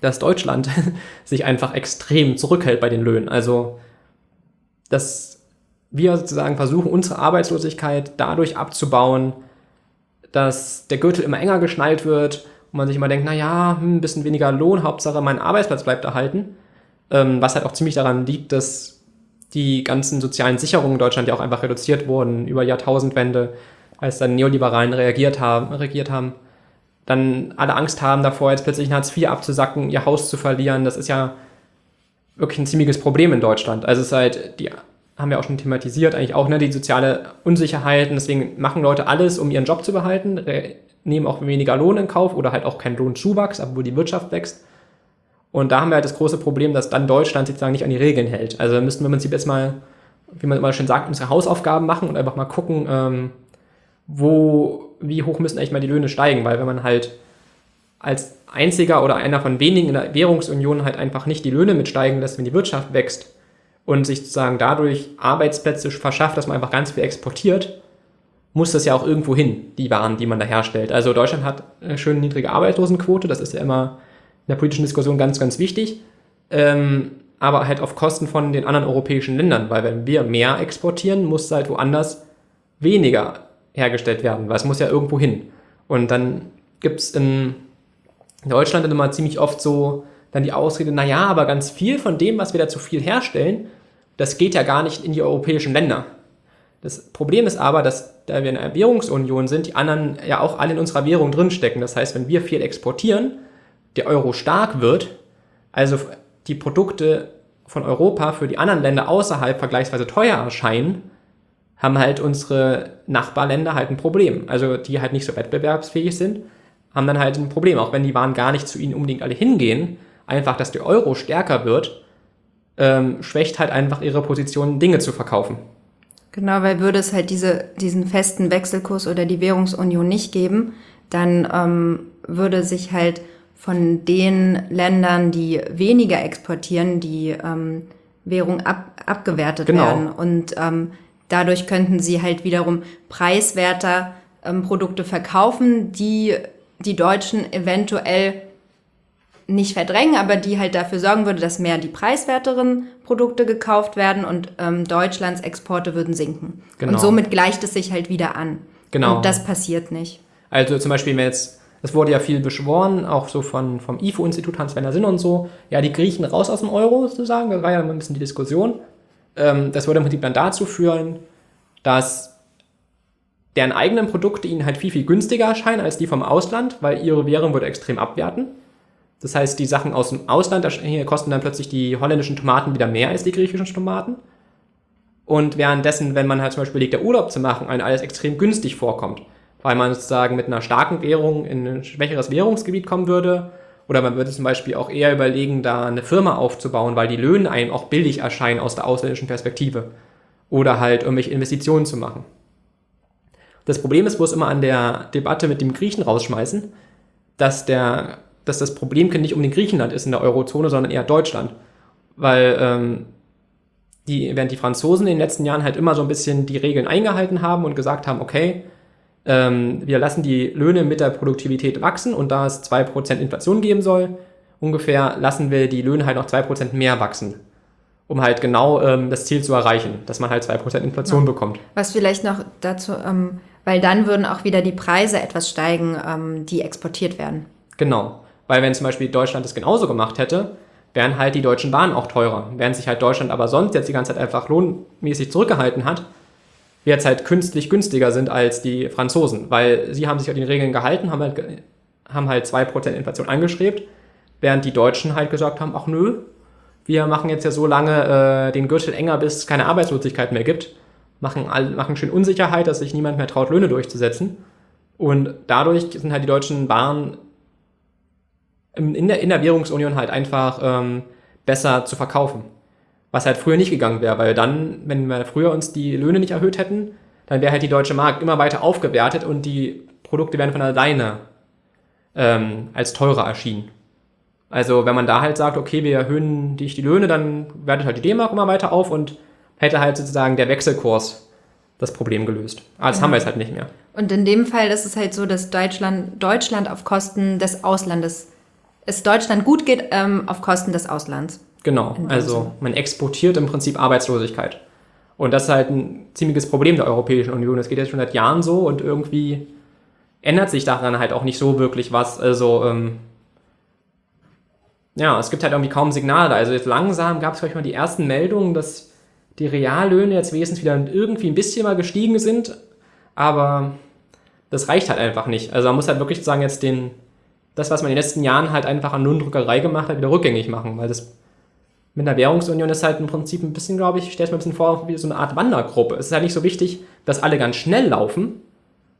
Speaker 1: dass Deutschland sich einfach extrem zurückhält bei den Löhnen. Also, dass wir sozusagen versuchen, unsere Arbeitslosigkeit dadurch abzubauen, dass der Gürtel immer enger geschnallt wird und man sich immer denkt, naja, hm, ein bisschen weniger Lohn, Hauptsache mein Arbeitsplatz bleibt erhalten. Ähm, was halt auch ziemlich daran liegt, dass die ganzen sozialen Sicherungen in Deutschland ja auch einfach reduziert wurden über Jahrtausendwende, als dann Neoliberalen reagiert haben, regiert haben. Dann alle Angst haben davor, jetzt plötzlich in Hartz IV abzusacken, ihr Haus zu verlieren. Das ist ja wirklich ein ziemliches Problem in Deutschland. Also es ist halt, die haben wir auch schon thematisiert, eigentlich auch, ne, die soziale Unsicherheit. Und deswegen machen Leute alles, um ihren Job zu behalten, nehmen auch weniger Lohn in Kauf oder halt auch keinen Lohnzuwachs, obwohl die Wirtschaft wächst. Und da haben wir halt das große Problem, dass dann Deutschland sozusagen nicht an die Regeln hält. Also müssten wir im Prinzip jetzt mal, wie man immer schön sagt, unsere Hausaufgaben machen und einfach mal gucken, ähm, wo, wie hoch müssen eigentlich mal die Löhne steigen, weil wenn man halt als einziger oder einer von wenigen in der Währungsunion halt einfach nicht die Löhne mitsteigen lässt, wenn die Wirtschaft wächst und sich sozusagen dadurch Arbeitsplätze verschafft, dass man einfach ganz viel exportiert, muss das ja auch irgendwo hin, die Waren, die man da herstellt. Also Deutschland hat eine schön niedrige Arbeitslosenquote, das ist ja immer in der politischen Diskussion ganz, ganz wichtig, ähm, aber halt auf Kosten von den anderen europäischen Ländern, weil wenn wir mehr exportieren, muss halt woanders weniger hergestellt werden, weil es muss ja irgendwo hin. Und dann gibt es in Deutschland immer ziemlich oft so dann die Ausrede, naja, aber ganz viel von dem, was wir da zu viel herstellen, das geht ja gar nicht in die europäischen Länder. Das Problem ist aber, dass da wir in einer Währungsunion sind, die anderen ja auch alle in unserer Währung drinstecken. Das heißt, wenn wir viel exportieren, der Euro stark wird, also die Produkte von Europa für die anderen Länder außerhalb vergleichsweise teuer erscheinen, haben halt unsere Nachbarländer halt ein Problem. Also die halt nicht so wettbewerbsfähig sind, haben dann halt ein Problem, auch wenn die Waren gar nicht zu ihnen unbedingt alle hingehen. Einfach, dass der Euro stärker wird, ähm, schwächt halt einfach ihre Position, Dinge zu verkaufen.
Speaker 2: Genau, weil würde es halt diese, diesen festen Wechselkurs oder die Währungsunion nicht geben, dann ähm, würde sich halt von den Ländern, die weniger exportieren, die ähm, Währung ab, abgewertet genau. werden. Und ähm, dadurch könnten sie halt wiederum preiswerter ähm, Produkte verkaufen, die die Deutschen eventuell nicht verdrängen, aber die halt dafür sorgen würde, dass mehr die preiswerteren Produkte gekauft werden und ähm, Deutschlands Exporte würden sinken. Genau. Und somit gleicht es sich halt wieder an. Genau. Und das passiert nicht.
Speaker 1: Also zum Beispiel, wenn jetzt, es wurde ja viel beschworen, auch so von, vom IFO-Institut Hans-Werner Sinn und so, ja, die Griechen raus aus dem Euro sozusagen, das war ja ein bisschen die Diskussion. Ähm, das würde im Prinzip dann dazu führen, dass deren eigenen Produkte ihnen halt viel, viel günstiger erscheinen als die vom Ausland, weil ihre Währung würde extrem abwerten. Das heißt, die Sachen aus dem Ausland kosten dann plötzlich die holländischen Tomaten wieder mehr als die griechischen Tomaten. Und währenddessen, wenn man halt zum Beispiel legt, der Urlaub zu machen, einem alles extrem günstig vorkommt, weil man sozusagen mit einer starken Währung in ein schwächeres Währungsgebiet kommen würde. Oder man würde zum Beispiel auch eher überlegen, da eine Firma aufzubauen, weil die Löhne einem auch billig erscheinen aus der ausländischen Perspektive. Oder halt irgendwelche Investitionen zu machen. Das Problem ist bloß immer an der Debatte mit dem Griechen rausschmeißen, dass der dass das Problemkind nicht um den Griechenland ist in der Eurozone, sondern eher Deutschland. Weil ähm, die, während die Franzosen in den letzten Jahren halt immer so ein bisschen die Regeln eingehalten haben und gesagt haben, okay, ähm, wir lassen die Löhne mit der Produktivität wachsen und da es 2% Inflation geben soll, ungefähr lassen wir die Löhne halt noch 2% mehr wachsen, um halt genau ähm, das Ziel zu erreichen, dass man halt 2% Inflation ja. bekommt.
Speaker 2: Was vielleicht noch dazu, ähm, weil dann würden auch wieder die Preise etwas steigen, ähm, die exportiert werden.
Speaker 1: Genau, weil wenn zum Beispiel Deutschland das genauso gemacht hätte, wären halt die deutschen Waren auch teurer. Während sich halt Deutschland aber sonst jetzt die ganze Zeit einfach lohnmäßig zurückgehalten hat, wir jetzt halt künstlich günstiger sind als die Franzosen, weil sie haben sich an die Regeln gehalten, haben halt, haben halt 2% Inflation angestrebt, während die Deutschen halt gesagt haben, ach nö, wir machen jetzt ja so lange äh, den Gürtel enger, bis es keine Arbeitslosigkeit mehr gibt, machen, machen schön Unsicherheit, dass sich niemand mehr traut, Löhne durchzusetzen. Und dadurch sind halt die deutschen Waren in der, in der Währungsunion halt einfach ähm, besser zu verkaufen. Was halt früher nicht gegangen wäre, weil dann, wenn wir früher uns die Löhne nicht erhöht hätten, dann wäre halt die deutsche Mark immer weiter aufgewertet und die Produkte wären von alleine ähm, als teurer erschienen. Also wenn man da halt sagt, okay, wir erhöhen dich die Löhne, dann wertet halt die D-Mark immer weiter auf und hätte halt sozusagen der Wechselkurs das Problem gelöst. Aber das mhm. haben wir jetzt halt nicht mehr.
Speaker 2: Und in dem Fall ist es halt so, dass Deutschland, Deutschland auf Kosten des Auslandes, es Deutschland gut geht ähm, auf Kosten des Auslands.
Speaker 1: Genau, also man exportiert im Prinzip Arbeitslosigkeit. Und das ist halt ein ziemliches Problem der Europäischen Union. Das geht jetzt schon seit Jahren so und irgendwie ändert sich daran halt auch nicht so wirklich was. Also, ähm, ja, es gibt halt irgendwie kaum Signale. Also jetzt langsam gab es, glaube ich, mal die ersten Meldungen, dass die Reallöhne jetzt wenigstens wieder irgendwie ein bisschen mal gestiegen sind, aber das reicht halt einfach nicht. Also man muss halt wirklich sagen, jetzt den, das, was man in den letzten Jahren halt einfach an Lohndrückerei gemacht hat, wieder rückgängig machen, weil das mit einer Währungsunion ist halt im Prinzip ein bisschen, glaube ich, stelle es mir ein bisschen vor, wie so eine Art Wandergruppe. Es ist halt nicht so wichtig, dass alle ganz schnell laufen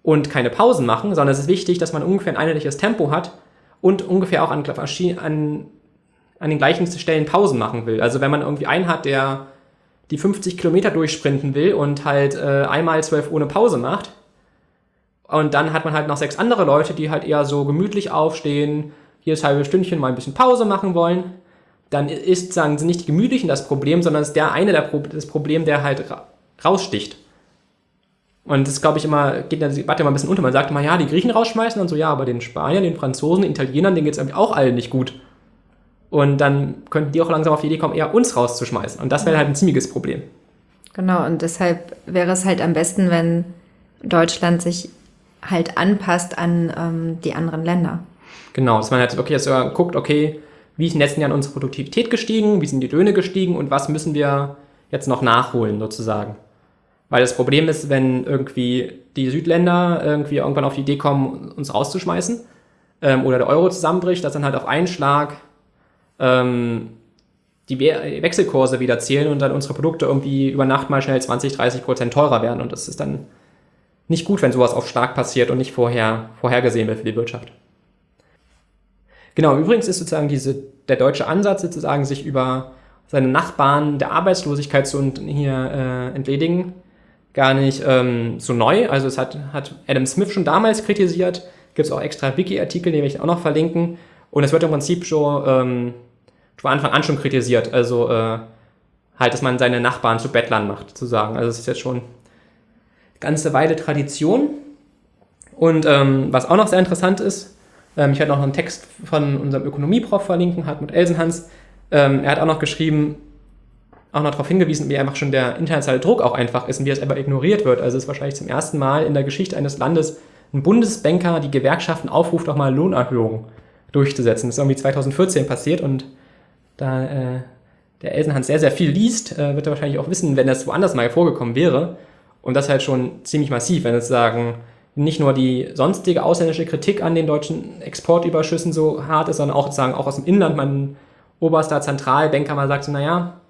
Speaker 1: und keine Pausen machen, sondern es ist wichtig, dass man ungefähr ein einheitliches Tempo hat und ungefähr auch an, an, an den gleichen Stellen Pausen machen will. Also wenn man irgendwie einen hat, der die 50 Kilometer durchsprinten will und halt äh, einmal zwölf ohne Pause macht, und dann hat man halt noch sechs andere Leute, die halt eher so gemütlich aufstehen, jedes halbe Stündchen mal ein bisschen Pause machen wollen dann ist, sagen sie, nicht die Gemütlichen das Problem, sondern ist der eine der Pro das Problem, der halt ra raussticht. Und das glaube ich immer, geht in der Debatte immer ein bisschen unter. Man sagt immer, ja, die Griechen rausschmeißen und so, ja, aber den Spaniern, den Franzosen, den Italienern, denen geht es auch allen nicht gut. Und dann könnten die auch langsam auf die Idee kommen, eher uns rauszuschmeißen. Und das wäre halt ein ziemliches Problem.
Speaker 2: Genau, und deshalb wäre es halt am besten, wenn Deutschland sich halt anpasst an ähm, die anderen Länder.
Speaker 1: Genau, dass man halt wirklich jetzt guckt, okay, wie ist in den letzten Jahren unsere Produktivität gestiegen, wie sind die Löhne gestiegen und was müssen wir jetzt noch nachholen sozusagen. Weil das Problem ist, wenn irgendwie die Südländer irgendwie irgendwann auf die Idee kommen, uns rauszuschmeißen ähm, oder der Euro zusammenbricht, dass dann halt auf einen Schlag ähm, die We Wechselkurse wieder zählen und dann unsere Produkte irgendwie über Nacht mal schnell 20, 30 Prozent teurer werden. Und das ist dann nicht gut, wenn sowas auf stark passiert und nicht vorher vorhergesehen wird für die Wirtschaft. Genau, übrigens ist sozusagen diese, der deutsche Ansatz sozusagen, sich über seine Nachbarn der Arbeitslosigkeit zu hier äh, entledigen, gar nicht ähm, so neu. Also es hat, hat Adam Smith schon damals kritisiert, gibt es auch extra Wiki-Artikel, die wir auch noch verlinken. Und es wird im Prinzip schon ähm, von Anfang an schon kritisiert. Also äh, halt, dass man seine Nachbarn zu Bettlern macht, sozusagen. Also es ist jetzt schon ganze Weile Tradition. Und ähm, was auch noch sehr interessant ist, ähm, ich werde noch einen Text von unserem Ökonomieprof verlinken, Hartmut Elsenhans. Ähm, er hat auch noch geschrieben, auch noch darauf hingewiesen, wie einfach schon der internationale Druck auch einfach ist und wie es aber ignoriert wird. Also es ist wahrscheinlich zum ersten Mal in der Geschichte eines Landes ein Bundesbanker die Gewerkschaften aufruft, auch mal Lohnerhöhungen durchzusetzen. Das ist irgendwie 2014 passiert und da äh, der Elsenhans sehr, sehr viel liest, äh, wird er wahrscheinlich auch wissen, wenn das woanders mal vorgekommen wäre. Und das halt schon ziemlich massiv, wenn es sagen, nicht nur die sonstige ausländische Kritik an den deutschen Exportüberschüssen so hart ist, sondern auch sozusagen auch aus dem Inland, mein oberster Zentralbanker mal sagt so, naja,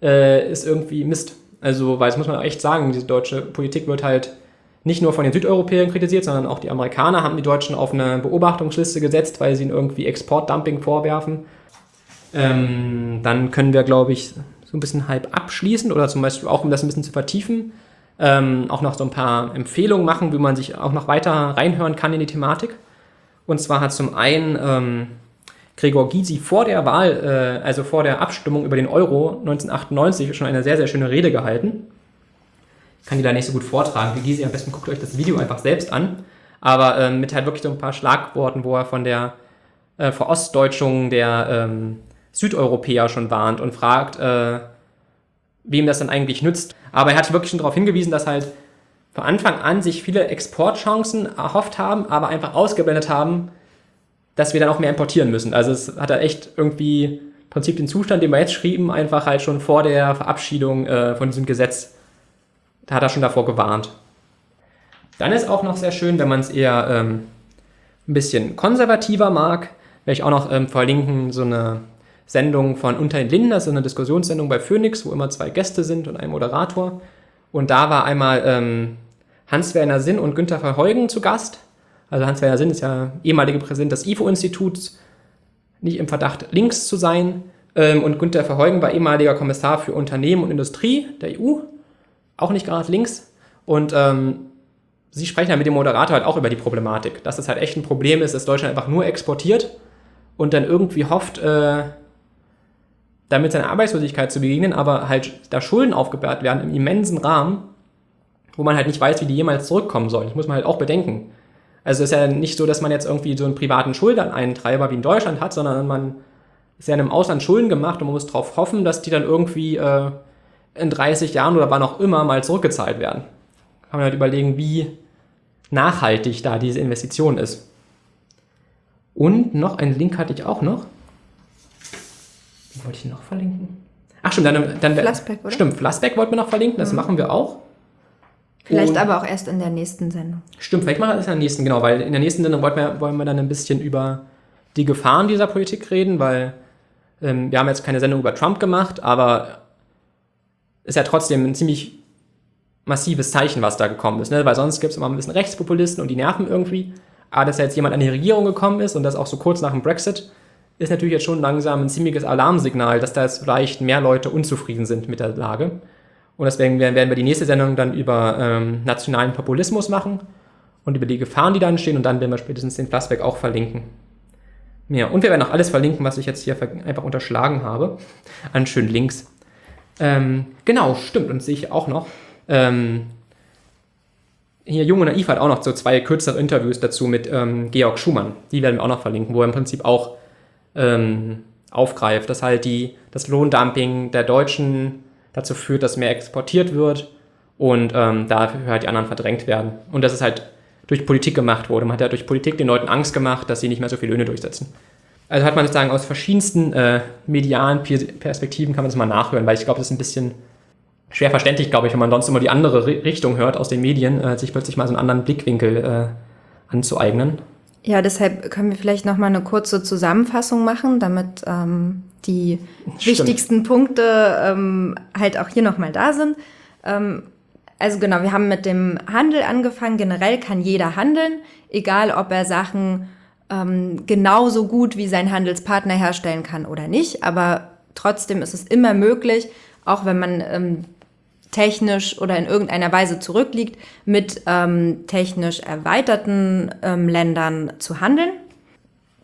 Speaker 1: äh, ist irgendwie Mist. Also, weil das muss man echt sagen, diese deutsche Politik wird halt nicht nur von den Südeuropäern kritisiert, sondern auch die Amerikaner haben die Deutschen auf eine Beobachtungsliste gesetzt, weil sie ihnen irgendwie Exportdumping vorwerfen. Ähm, dann können wir, glaube ich, so ein bisschen halb abschließen oder zum Beispiel auch, um das ein bisschen zu vertiefen, ähm, auch noch so ein paar Empfehlungen machen, wie man sich auch noch weiter reinhören kann in die Thematik. Und zwar hat zum einen ähm, Gregor Gysi vor der Wahl, äh, also vor der Abstimmung über den Euro 1998 schon eine sehr, sehr schöne Rede gehalten. kann die da nicht so gut vortragen. Wie Gysi, am besten guckt euch das Video einfach selbst an. Aber ähm, mit halt wirklich so ein paar Schlagworten, wo er von der äh, Verostdeutschung der ähm, Südeuropäer schon warnt und fragt, äh, wem das dann eigentlich nützt. Aber er hat wirklich schon darauf hingewiesen, dass halt von Anfang an sich viele Exportchancen erhofft haben, aber einfach ausgeblendet haben, dass wir dann auch mehr importieren müssen. Also es hat er echt irgendwie im Prinzip den Zustand, den wir jetzt schrieben, einfach halt schon vor der Verabschiedung äh, von diesem Gesetz, da hat er schon davor gewarnt. Dann ist auch noch sehr schön, wenn man es eher ähm, ein bisschen konservativer mag, werde ich auch noch ähm, verlinken, so eine Sendung von Unter den Linden, das ist eine Diskussionssendung bei Phoenix, wo immer zwei Gäste sind und ein Moderator. Und da war einmal ähm, Hans-Werner Sinn und Günther Verheugen zu Gast. Also Hans-Werner Sinn ist ja ehemaliger Präsident des IFO-Instituts, nicht im Verdacht, links zu sein. Ähm, und Günther Verheugen war ehemaliger Kommissar für Unternehmen und Industrie der EU, auch nicht gerade links. Und ähm, sie sprechen ja mit dem Moderator halt auch über die Problematik, dass es halt echt ein Problem ist, dass Deutschland einfach nur exportiert und dann irgendwie hofft, äh, damit seiner Arbeitslosigkeit zu begegnen, aber halt da Schulden aufgebaut werden im immensen Rahmen, wo man halt nicht weiß, wie die jemals zurückkommen sollen. Das muss man halt auch bedenken. Also es ist ja nicht so, dass man jetzt irgendwie so einen privaten Schuldeneintreiber wie in Deutschland hat, sondern man ist ja in einem Ausland Schulden gemacht und man muss darauf hoffen, dass die dann irgendwie äh, in 30 Jahren oder wann auch immer mal zurückgezahlt werden. Kann man halt überlegen, wie nachhaltig da diese Investition ist. Und noch einen Link hatte ich auch noch. Wie wollte ich noch verlinken? Ach stimmt, dann, dann
Speaker 2: Flassbeck, oder?
Speaker 1: Stimmt, Flassbeck wollten wir noch verlinken, das mhm. machen wir auch.
Speaker 2: Vielleicht Und, aber auch erst in der nächsten Sendung.
Speaker 1: Stimmt, vielleicht machen wir das in der nächsten, genau, weil in der nächsten Sendung wollen wir, wollen wir dann ein bisschen über die Gefahren dieser Politik reden, weil ähm, wir haben jetzt keine Sendung über Trump gemacht, aber ist ja trotzdem ein ziemlich massives Zeichen, was da gekommen ist, ne? weil sonst gibt es immer ein bisschen Rechtspopulisten und die nerven irgendwie. Aber dass jetzt jemand an die Regierung gekommen ist und das auch so kurz nach dem Brexit, ist natürlich jetzt schon langsam ein ziemliches Alarmsignal, dass da jetzt vielleicht mehr Leute unzufrieden sind mit der Lage. Und deswegen werden wir die nächste Sendung dann über ähm, nationalen Populismus machen und über die Gefahren, die da entstehen. Und dann werden wir spätestens den Plasberg auch verlinken. Ja, und wir werden auch alles verlinken, was ich jetzt hier einfach unterschlagen habe, an schönen Links. Ähm, genau, stimmt. Und sehe ich auch noch. Ähm, hier Jung und Naiv hat auch noch so zwei kürzere Interviews dazu mit ähm, Georg Schumann. Die werden wir auch noch verlinken, wo er im Prinzip auch ähm, aufgreift, dass halt die, das Lohndumping der Deutschen dazu führt, dass mehr exportiert wird und ähm, dafür halt die anderen verdrängt werden. Und dass es halt durch Politik gemacht wurde. Man hat ja durch Politik den Leuten Angst gemacht, dass sie nicht mehr so viel Löhne durchsetzen. Also hat man sozusagen aus verschiedensten äh, medialen Perspektiven kann man das mal nachhören, weil ich glaube, das ist ein bisschen schwer verständlich, glaube ich, wenn man sonst immer die andere Richtung hört aus den Medien, äh, sich plötzlich mal so einen anderen Blickwinkel äh, anzueignen.
Speaker 2: Ja, deshalb können wir vielleicht noch mal eine kurze Zusammenfassung machen, damit ähm, die Stimmt. wichtigsten Punkte ähm, halt auch hier noch mal da sind. Ähm, also genau, wir haben mit dem Handel angefangen. Generell kann jeder handeln, egal ob er Sachen ähm, genauso gut wie sein Handelspartner herstellen kann oder nicht. Aber trotzdem ist es immer möglich, auch wenn man ähm, technisch oder in irgendeiner Weise zurückliegt, mit ähm, technisch erweiterten ähm, Ländern zu handeln.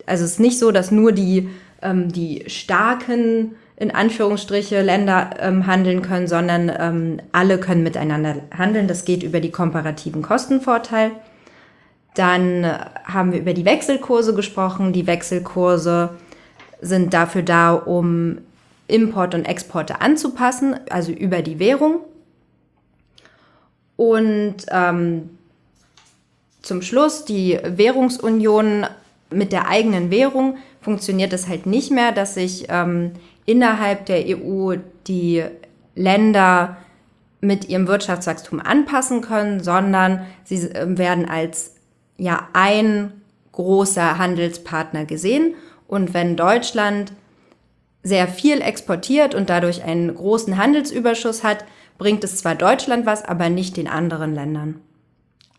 Speaker 2: Also es ist nicht so, dass nur die, ähm, die starken, in Anführungsstriche, Länder ähm, handeln können, sondern ähm, alle können miteinander handeln. Das geht über die komparativen Kostenvorteil. Dann haben wir über die Wechselkurse gesprochen. Die Wechselkurse sind dafür da, um Import und Exporte anzupassen, also über die Währung. Und ähm, zum Schluss die Währungsunion mit der eigenen Währung funktioniert es halt nicht mehr, dass sich ähm, innerhalb der EU die Länder mit ihrem Wirtschaftswachstum anpassen können, sondern sie ähm, werden als ja ein großer Handelspartner gesehen. Und wenn Deutschland sehr viel exportiert und dadurch einen großen Handelsüberschuss hat, bringt es zwar Deutschland was, aber nicht den anderen Ländern.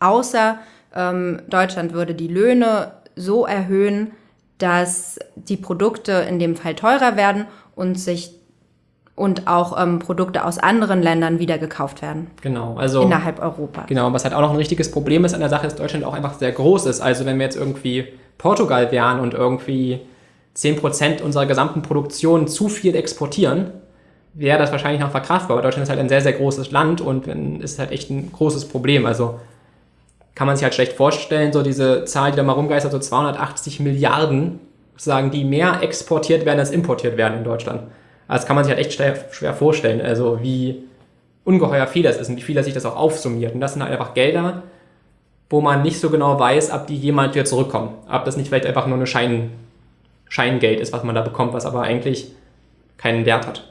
Speaker 2: Außer ähm, Deutschland würde die Löhne so erhöhen, dass die Produkte in dem Fall teurer werden und sich und auch ähm, Produkte aus anderen Ländern wieder gekauft werden.
Speaker 1: Genau, also
Speaker 2: innerhalb Europas.
Speaker 1: Genau, was halt auch noch ein richtiges Problem ist an der Sache, ist, dass Deutschland auch einfach sehr groß ist. Also wenn wir jetzt irgendwie Portugal wären und irgendwie 10% unserer gesamten Produktion zu viel exportieren, wäre das wahrscheinlich noch verkraftbar. Aber Deutschland ist halt ein sehr, sehr großes Land und ist halt echt ein großes Problem. Also kann man sich halt schlecht vorstellen, so diese Zahl, die da mal rumgeistert, so 280 Milliarden, sagen, die mehr exportiert werden als importiert werden in Deutschland. Also das kann man sich halt echt schwer, vorstellen, also wie ungeheuer viel das ist und wie viel sich das auch aufsummiert. Und das sind halt einfach Gelder, wo man nicht so genau weiß, ob die jemand wieder zurückkommen. Ob das nicht vielleicht einfach nur eine Schein, Scheingeld ist, was man da bekommt, was aber eigentlich keinen Wert hat.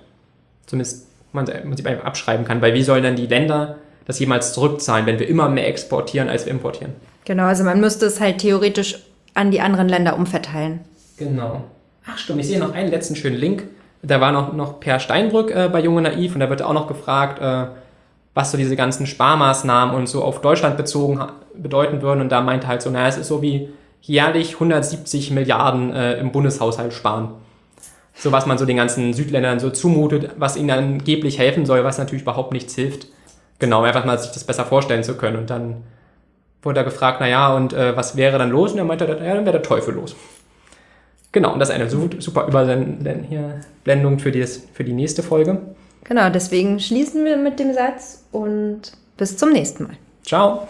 Speaker 1: Zumindest man im Prinzip einfach abschreiben kann. Weil wie sollen dann die Länder das jemals zurückzahlen, wenn wir immer mehr exportieren, als wir importieren?
Speaker 2: Genau, also man müsste es halt theoretisch an die anderen Länder umverteilen.
Speaker 1: Genau. Ach stimmt, ich sehe noch einen letzten schönen Link. Da war noch, noch Per Steinbrück äh, bei Junge Naiv und da wird auch noch gefragt, äh, was so diese ganzen Sparmaßnahmen und so auf Deutschland bezogen bedeuten würden. Und da meinte halt so, naja, es ist so wie jährlich 170 Milliarden äh, im Bundeshaushalt sparen. So was man so den ganzen Südländern so zumutet, was ihnen angeblich helfen soll, was natürlich überhaupt nichts hilft. Genau, einfach mal sich das besser vorstellen zu können. Und dann wurde er gefragt, naja, und äh, was wäre dann los? Und er meinte, ja, dann wäre der Teufel los. Genau, und das ist eine super Überblendung für, für die nächste Folge.
Speaker 2: Genau, deswegen schließen wir mit dem Satz und bis zum nächsten Mal.
Speaker 1: Ciao.